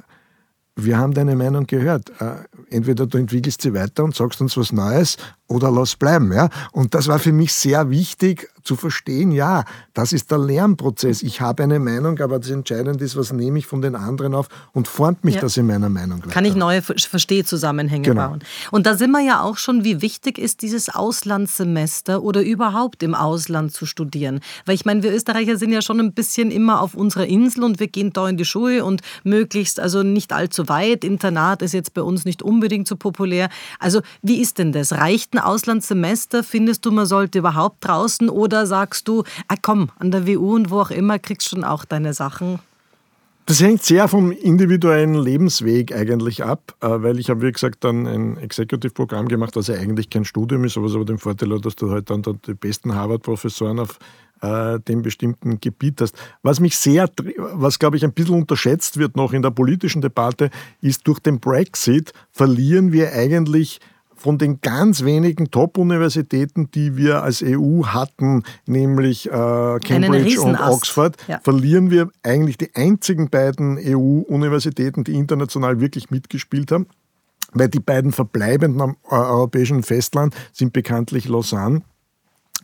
[SPEAKER 2] wir haben deine Meinung gehört. Äh, entweder du entwickelst sie weiter und sagst uns was Neues oder lass bleiben. Ja? Und das war für mich sehr wichtig zu verstehen, ja, das ist der Lernprozess. Ich habe eine Meinung, aber das Entscheidende ist, was nehme ich von den anderen auf und formt mich ja. das in meiner Meinung.
[SPEAKER 1] Kann ich neue Verstehzusammenhänge genau. bauen. Und da sind wir ja auch schon, wie wichtig ist dieses Auslandssemester oder überhaupt im Ausland zu studieren. Weil ich meine, wir Österreicher sind ja schon ein bisschen immer auf unserer Insel und wir gehen da in die Schule und möglichst, also nicht allzu weit. Internat ist jetzt bei uns nicht unbedingt so populär. Also wie ist denn das? Reicht ein Auslandssemester? Findest du, man sollte überhaupt draußen oder sagst du, ah komm, an der WU und wo auch immer kriegst du schon auch deine Sachen?
[SPEAKER 2] Das hängt sehr vom individuellen Lebensweg eigentlich ab, äh, weil ich habe, wie gesagt, dann ein Executive-Programm gemacht, was ja eigentlich kein Studium ist, aber es aber den Vorteil hat, dass du halt dann die besten Harvard-Professoren auf äh, dem bestimmten Gebiet hast. Was mich sehr, was glaube ich ein bisschen unterschätzt wird noch in der politischen Debatte, ist durch den Brexit verlieren wir eigentlich von den ganz wenigen Top-Universitäten, die wir als EU hatten, nämlich äh, Cambridge und Oxford, ja. verlieren wir eigentlich die einzigen beiden EU-Universitäten, die international wirklich mitgespielt haben. Weil die beiden verbleibenden am äh, europäischen Festland sind bekanntlich Lausanne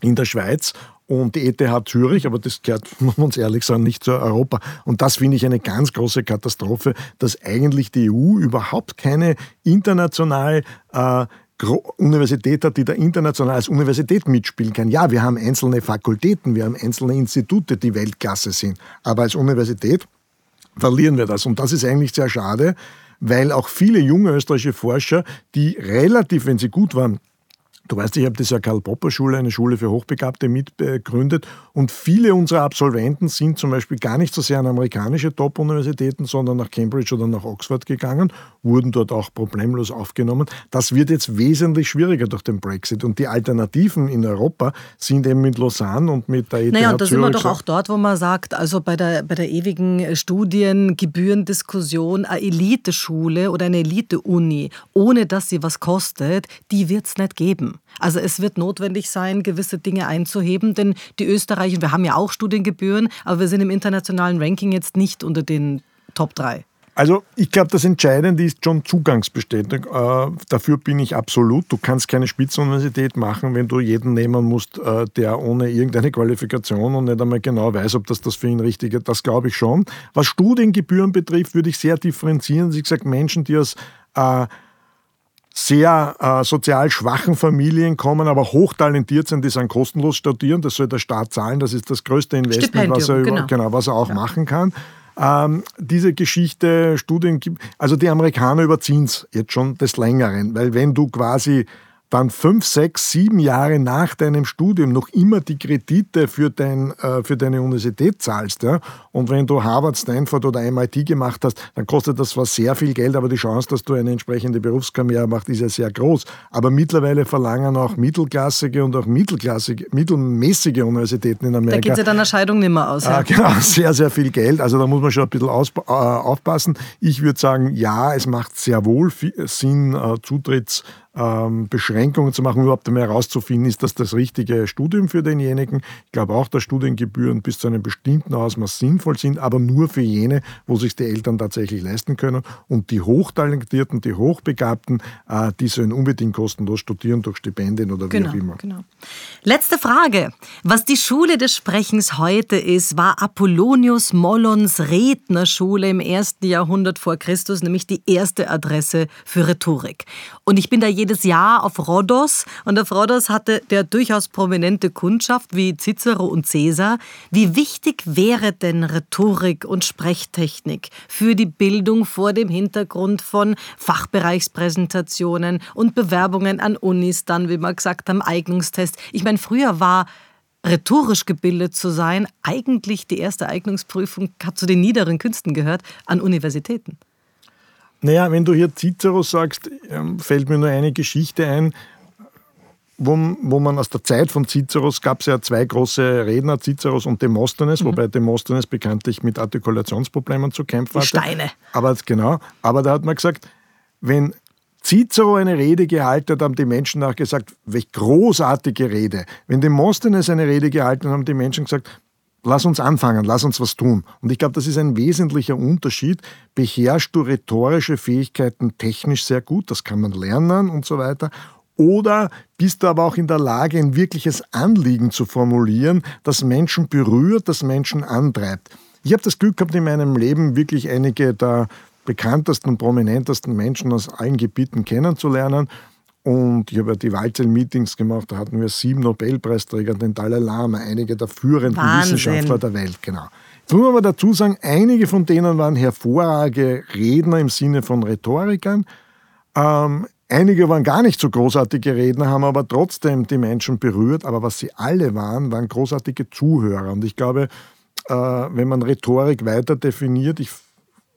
[SPEAKER 2] in der Schweiz und die ETH Zürich, aber das gehört, muss man uns ehrlich sagen, nicht zu Europa. Und das finde ich eine ganz große Katastrophe, dass eigentlich die EU überhaupt keine international äh, Universität hat, die da international als Universität mitspielen kann. Ja, wir haben einzelne Fakultäten, wir haben einzelne Institute, die Weltklasse sind. Aber als Universität verlieren wir das. Und das ist eigentlich sehr schade, weil auch viele junge österreichische Forscher, die relativ, wenn sie gut waren, Du weißt, ich habe das ja Karl-Popper-Schule, eine Schule für Hochbegabte, mitbegründet. Und viele unserer Absolventen sind zum Beispiel gar nicht so sehr an amerikanische Top-Universitäten, sondern nach Cambridge oder nach Oxford gegangen, wurden dort auch problemlos aufgenommen. Das wird jetzt wesentlich schwieriger durch den Brexit. Und die Alternativen in Europa sind eben mit Lausanne und mit der ETH
[SPEAKER 1] Naja, und da sind wir doch auch dort, wo man sagt, also bei der, bei der ewigen Studiengebührendiskussion, eine Eliteschule oder eine Elite-Uni, ohne dass sie was kostet, die wird es nicht geben. Also es wird notwendig sein, gewisse Dinge einzuheben, denn die Österreicher, wir haben ja auch Studiengebühren, aber wir sind im internationalen Ranking jetzt nicht unter den Top 3.
[SPEAKER 2] Also ich glaube, das Entscheidende ist schon Zugangsbestätigung. Äh, dafür bin ich absolut. Du kannst keine Spitzenuniversität machen, wenn du jeden nehmen musst, äh, der ohne irgendeine Qualifikation und nicht einmal genau weiß, ob das das für ihn richtig ist. Das glaube ich schon. Was Studiengebühren betrifft, würde ich sehr differenzieren. Ich sage, Menschen, die aus äh, sehr äh, sozial schwachen Familien kommen, aber hochtalentiert sind, die sind kostenlos studieren. Das soll der Staat zahlen. Das ist das größte Investment, was er, genau. genau. was er auch ja. machen kann. Ähm, diese Geschichte, Studien, also die Amerikaner überziehen es jetzt schon des Längeren, weil wenn du quasi dann fünf, sechs, sieben Jahre nach deinem Studium noch immer die Kredite für, dein, äh, für deine Universität zahlst. Ja? Und wenn du Harvard, Stanford oder MIT gemacht hast, dann kostet das zwar sehr viel Geld, aber die Chance, dass du eine entsprechende Berufskarriere machst, ist ja sehr groß. Aber mittlerweile verlangen auch mittelklassige und auch mittelklassige, mittelmäßige Universitäten in Amerika. Da
[SPEAKER 1] geht ja dann eine Scheidung nicht mehr aus.
[SPEAKER 2] Ja. Äh, genau, sehr, sehr viel Geld. Also da muss man schon ein bisschen aus, äh, aufpassen. Ich würde sagen, ja, es macht sehr wohl Sinn, äh, Zutritts ähm, Beschränkungen zu machen, überhaupt einmal herauszufinden, ist das das richtige Studium für denjenigen. Ich glaube auch, dass Studiengebühren bis zu einem bestimmten Ausmaß sinnvoll sind, aber nur für jene, wo sich die Eltern tatsächlich leisten können. Und die Hochtalentierten, die Hochbegabten, äh, die sollen unbedingt kostenlos studieren durch Stipendien oder
[SPEAKER 1] genau,
[SPEAKER 2] wie auch immer.
[SPEAKER 1] Genau. Letzte Frage. Was die Schule des Sprechens heute ist, war Apollonius Mollons Rednerschule im ersten Jahrhundert vor Christus, nämlich die erste Adresse für Rhetorik. Und ich bin da jedes Jahr auf Rhodos und auf Rhodos hatte der durchaus prominente Kundschaft wie Cicero und Caesar. Wie wichtig wäre denn Rhetorik und Sprechtechnik für die Bildung vor dem Hintergrund von Fachbereichspräsentationen und Bewerbungen an Unis, dann, wie wir gesagt haben, Eignungstest? Ich meine, früher war rhetorisch gebildet zu sein, eigentlich die erste Eignungsprüfung hat zu den niederen Künsten gehört, an Universitäten.
[SPEAKER 2] Naja, wenn du hier Cicero sagst, ähm, fällt mir nur eine Geschichte ein, wo, wo man aus der Zeit von Ciceros gab es ja zwei große Redner, Ciceros und Demosthenes, mhm. wobei Demosthenes bekanntlich mit Artikulationsproblemen zu kämpfen hatte.
[SPEAKER 1] Steine.
[SPEAKER 2] Aber genau, aber da hat man gesagt, wenn Cicero eine Rede gehalten hat, haben die Menschen auch gesagt, welch großartige Rede. Wenn Demosthenes eine Rede gehalten hat, haben die Menschen gesagt, lass uns anfangen, lass uns was tun. Und ich glaube, das ist ein wesentlicher Unterschied. Beherrschst du rhetorische Fähigkeiten technisch sehr gut, das kann man lernen und so weiter. Oder bist du aber auch in der Lage, ein wirkliches Anliegen zu formulieren, das Menschen berührt, das Menschen antreibt. Ich habe das Glück gehabt, in meinem Leben wirklich einige der bekanntesten und prominentesten Menschen aus allen Gebieten kennenzulernen. Und ich habe ja die Wahlzell-Meetings gemacht, da hatten wir sieben Nobelpreisträger, den Dalai Lama, einige der führenden Wahnsinn. Wissenschaftler der Welt, genau. Jetzt muss man aber dazu sagen, einige von denen waren hervorragende Redner im Sinne von Rhetorikern. Ähm, einige waren gar nicht so großartige Redner, haben aber trotzdem die Menschen berührt. Aber was sie alle waren, waren großartige Zuhörer. Und ich glaube, äh, wenn man Rhetorik weiter definiert, ich,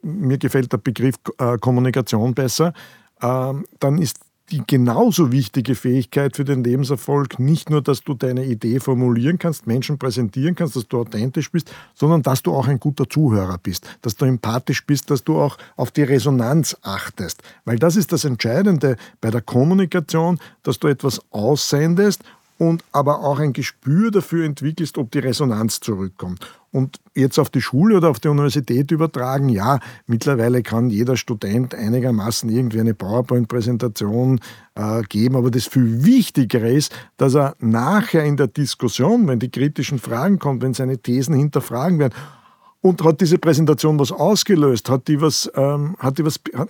[SPEAKER 2] mir gefällt der Begriff äh, Kommunikation besser, äh, dann ist die genauso wichtige Fähigkeit für den Lebenserfolg nicht nur, dass du deine Idee formulieren kannst, Menschen präsentieren kannst, dass du authentisch bist, sondern dass du auch ein guter Zuhörer bist, dass du empathisch bist, dass du auch auf die Resonanz achtest. Weil das ist das Entscheidende bei der Kommunikation, dass du etwas aussendest und aber auch ein Gespür dafür entwickelst, ob die Resonanz zurückkommt. Und jetzt auf die Schule oder auf die Universität übertragen, ja, mittlerweile kann jeder Student einigermaßen irgendwie eine PowerPoint-Präsentation äh, geben, aber das viel Wichtigere ist, dass er nachher in der Diskussion, wenn die kritischen Fragen kommen, wenn seine Thesen hinterfragen werden, und hat diese Präsentation was ausgelöst, hat die was, ähm, hat die was, hat,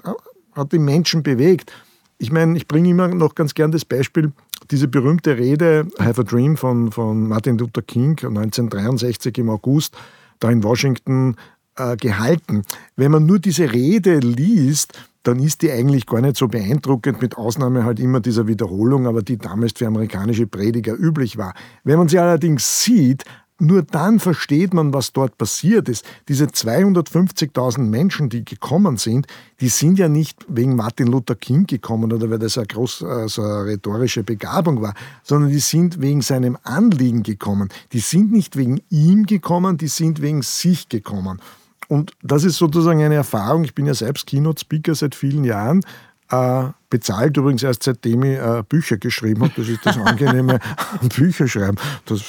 [SPEAKER 2] hat die Menschen bewegt. Ich meine, ich bringe immer noch ganz gern das Beispiel, diese berühmte Rede I Have a Dream von, von Martin Luther King 1963 im August da in Washington äh, gehalten. Wenn man nur diese Rede liest, dann ist die eigentlich gar nicht so beeindruckend, mit Ausnahme halt immer dieser Wiederholung, aber die damals für amerikanische Prediger üblich war. Wenn man sie allerdings sieht, nur dann versteht man, was dort passiert ist. Diese 250.000 Menschen, die gekommen sind, die sind ja nicht wegen Martin Luther King gekommen oder weil das eine, groß, also eine rhetorische Begabung war, sondern die sind wegen seinem Anliegen gekommen. Die sind nicht wegen ihm gekommen, die sind wegen sich gekommen. Und das ist sozusagen eine Erfahrung. Ich bin ja selbst Keynote-Speaker seit vielen Jahren. Äh, bezahlt übrigens erst seitdem ich äh, Bücher geschrieben habe. Das ist das Angenehme am Bücherschreiben. Das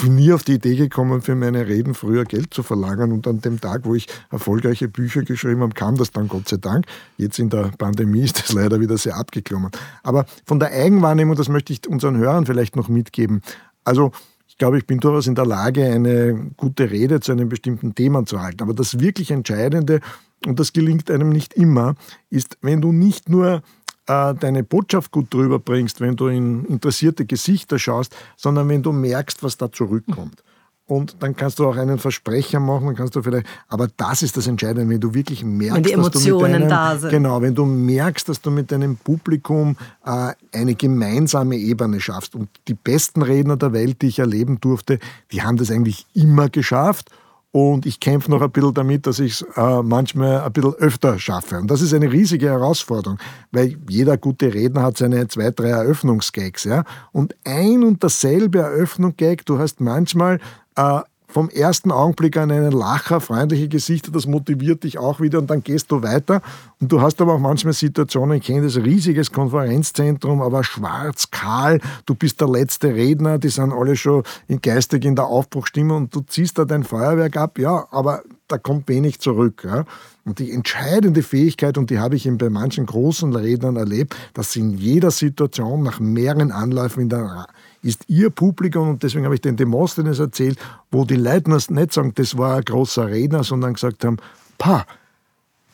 [SPEAKER 2] bin nie auf die Idee gekommen, für meine Reden früher Geld zu verlangen. Und an dem Tag, wo ich erfolgreiche Bücher geschrieben habe, kam das dann Gott sei Dank. Jetzt in der Pandemie ist das leider wieder sehr abgeklommen. Aber von der Eigenwahrnehmung, das möchte ich unseren Hörern vielleicht noch mitgeben. Also ich glaube, ich bin durchaus in der Lage, eine gute Rede zu einem bestimmten Thema zu halten. Aber das wirklich Entscheidende, und das gelingt einem nicht immer, ist, wenn du nicht nur äh, deine Botschaft gut drüber bringst, wenn du in interessierte Gesichter schaust, sondern wenn du merkst, was da zurückkommt. Und dann kannst du auch einen Versprecher machen, dann kannst du vielleicht, aber das ist das Entscheidende, wenn du wirklich merkst, wenn
[SPEAKER 1] die Emotionen
[SPEAKER 2] deinem,
[SPEAKER 1] da sind.
[SPEAKER 2] Genau, wenn du merkst, dass du mit deinem Publikum äh, eine gemeinsame Ebene schaffst. Und die besten Redner der Welt, die ich erleben durfte, die haben das eigentlich immer geschafft. Und ich kämpfe noch ein bisschen damit, dass ich es äh, manchmal ein bisschen öfter schaffe. Und das ist eine riesige Herausforderung, weil jeder gute Redner hat seine zwei, drei Eröffnungsgags. Ja? Und ein und dasselbe Eröffnungsgag, du hast manchmal äh, vom ersten Augenblick an einen Lacher, freundliche Gesichter, das motiviert dich auch wieder und dann gehst du weiter. Und du hast aber auch manchmal Situationen, ich kenne das riesiges Konferenzzentrum, aber schwarz, kahl, du bist der letzte Redner, die sind alle schon in geistig in der Aufbruchstimme und du ziehst da dein Feuerwerk ab, ja, aber da kommt wenig zurück. Ja. Und die entscheidende Fähigkeit, und die habe ich eben bei manchen großen Rednern erlebt, dass sie in jeder Situation nach mehreren Anläufen in der ist ihr Publikum, und deswegen habe ich den Demosthenes erzählt, wo die Leute nicht sagen, das war ein großer Redner, sondern gesagt haben, pa,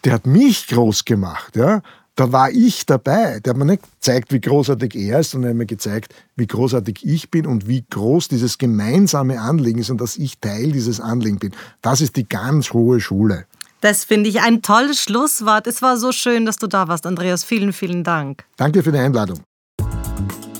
[SPEAKER 2] der hat mich groß gemacht, ja. Da war ich dabei. Der hat mir nicht gezeigt, wie großartig er ist, sondern er hat mir gezeigt, wie großartig ich bin und wie groß dieses gemeinsame Anliegen ist und dass ich Teil dieses Anliegens bin. Das ist die ganz hohe Schule.
[SPEAKER 1] Das finde ich ein tolles Schlusswort. Es war so schön, dass du da warst, Andreas. Vielen, vielen Dank.
[SPEAKER 2] Danke für die Einladung.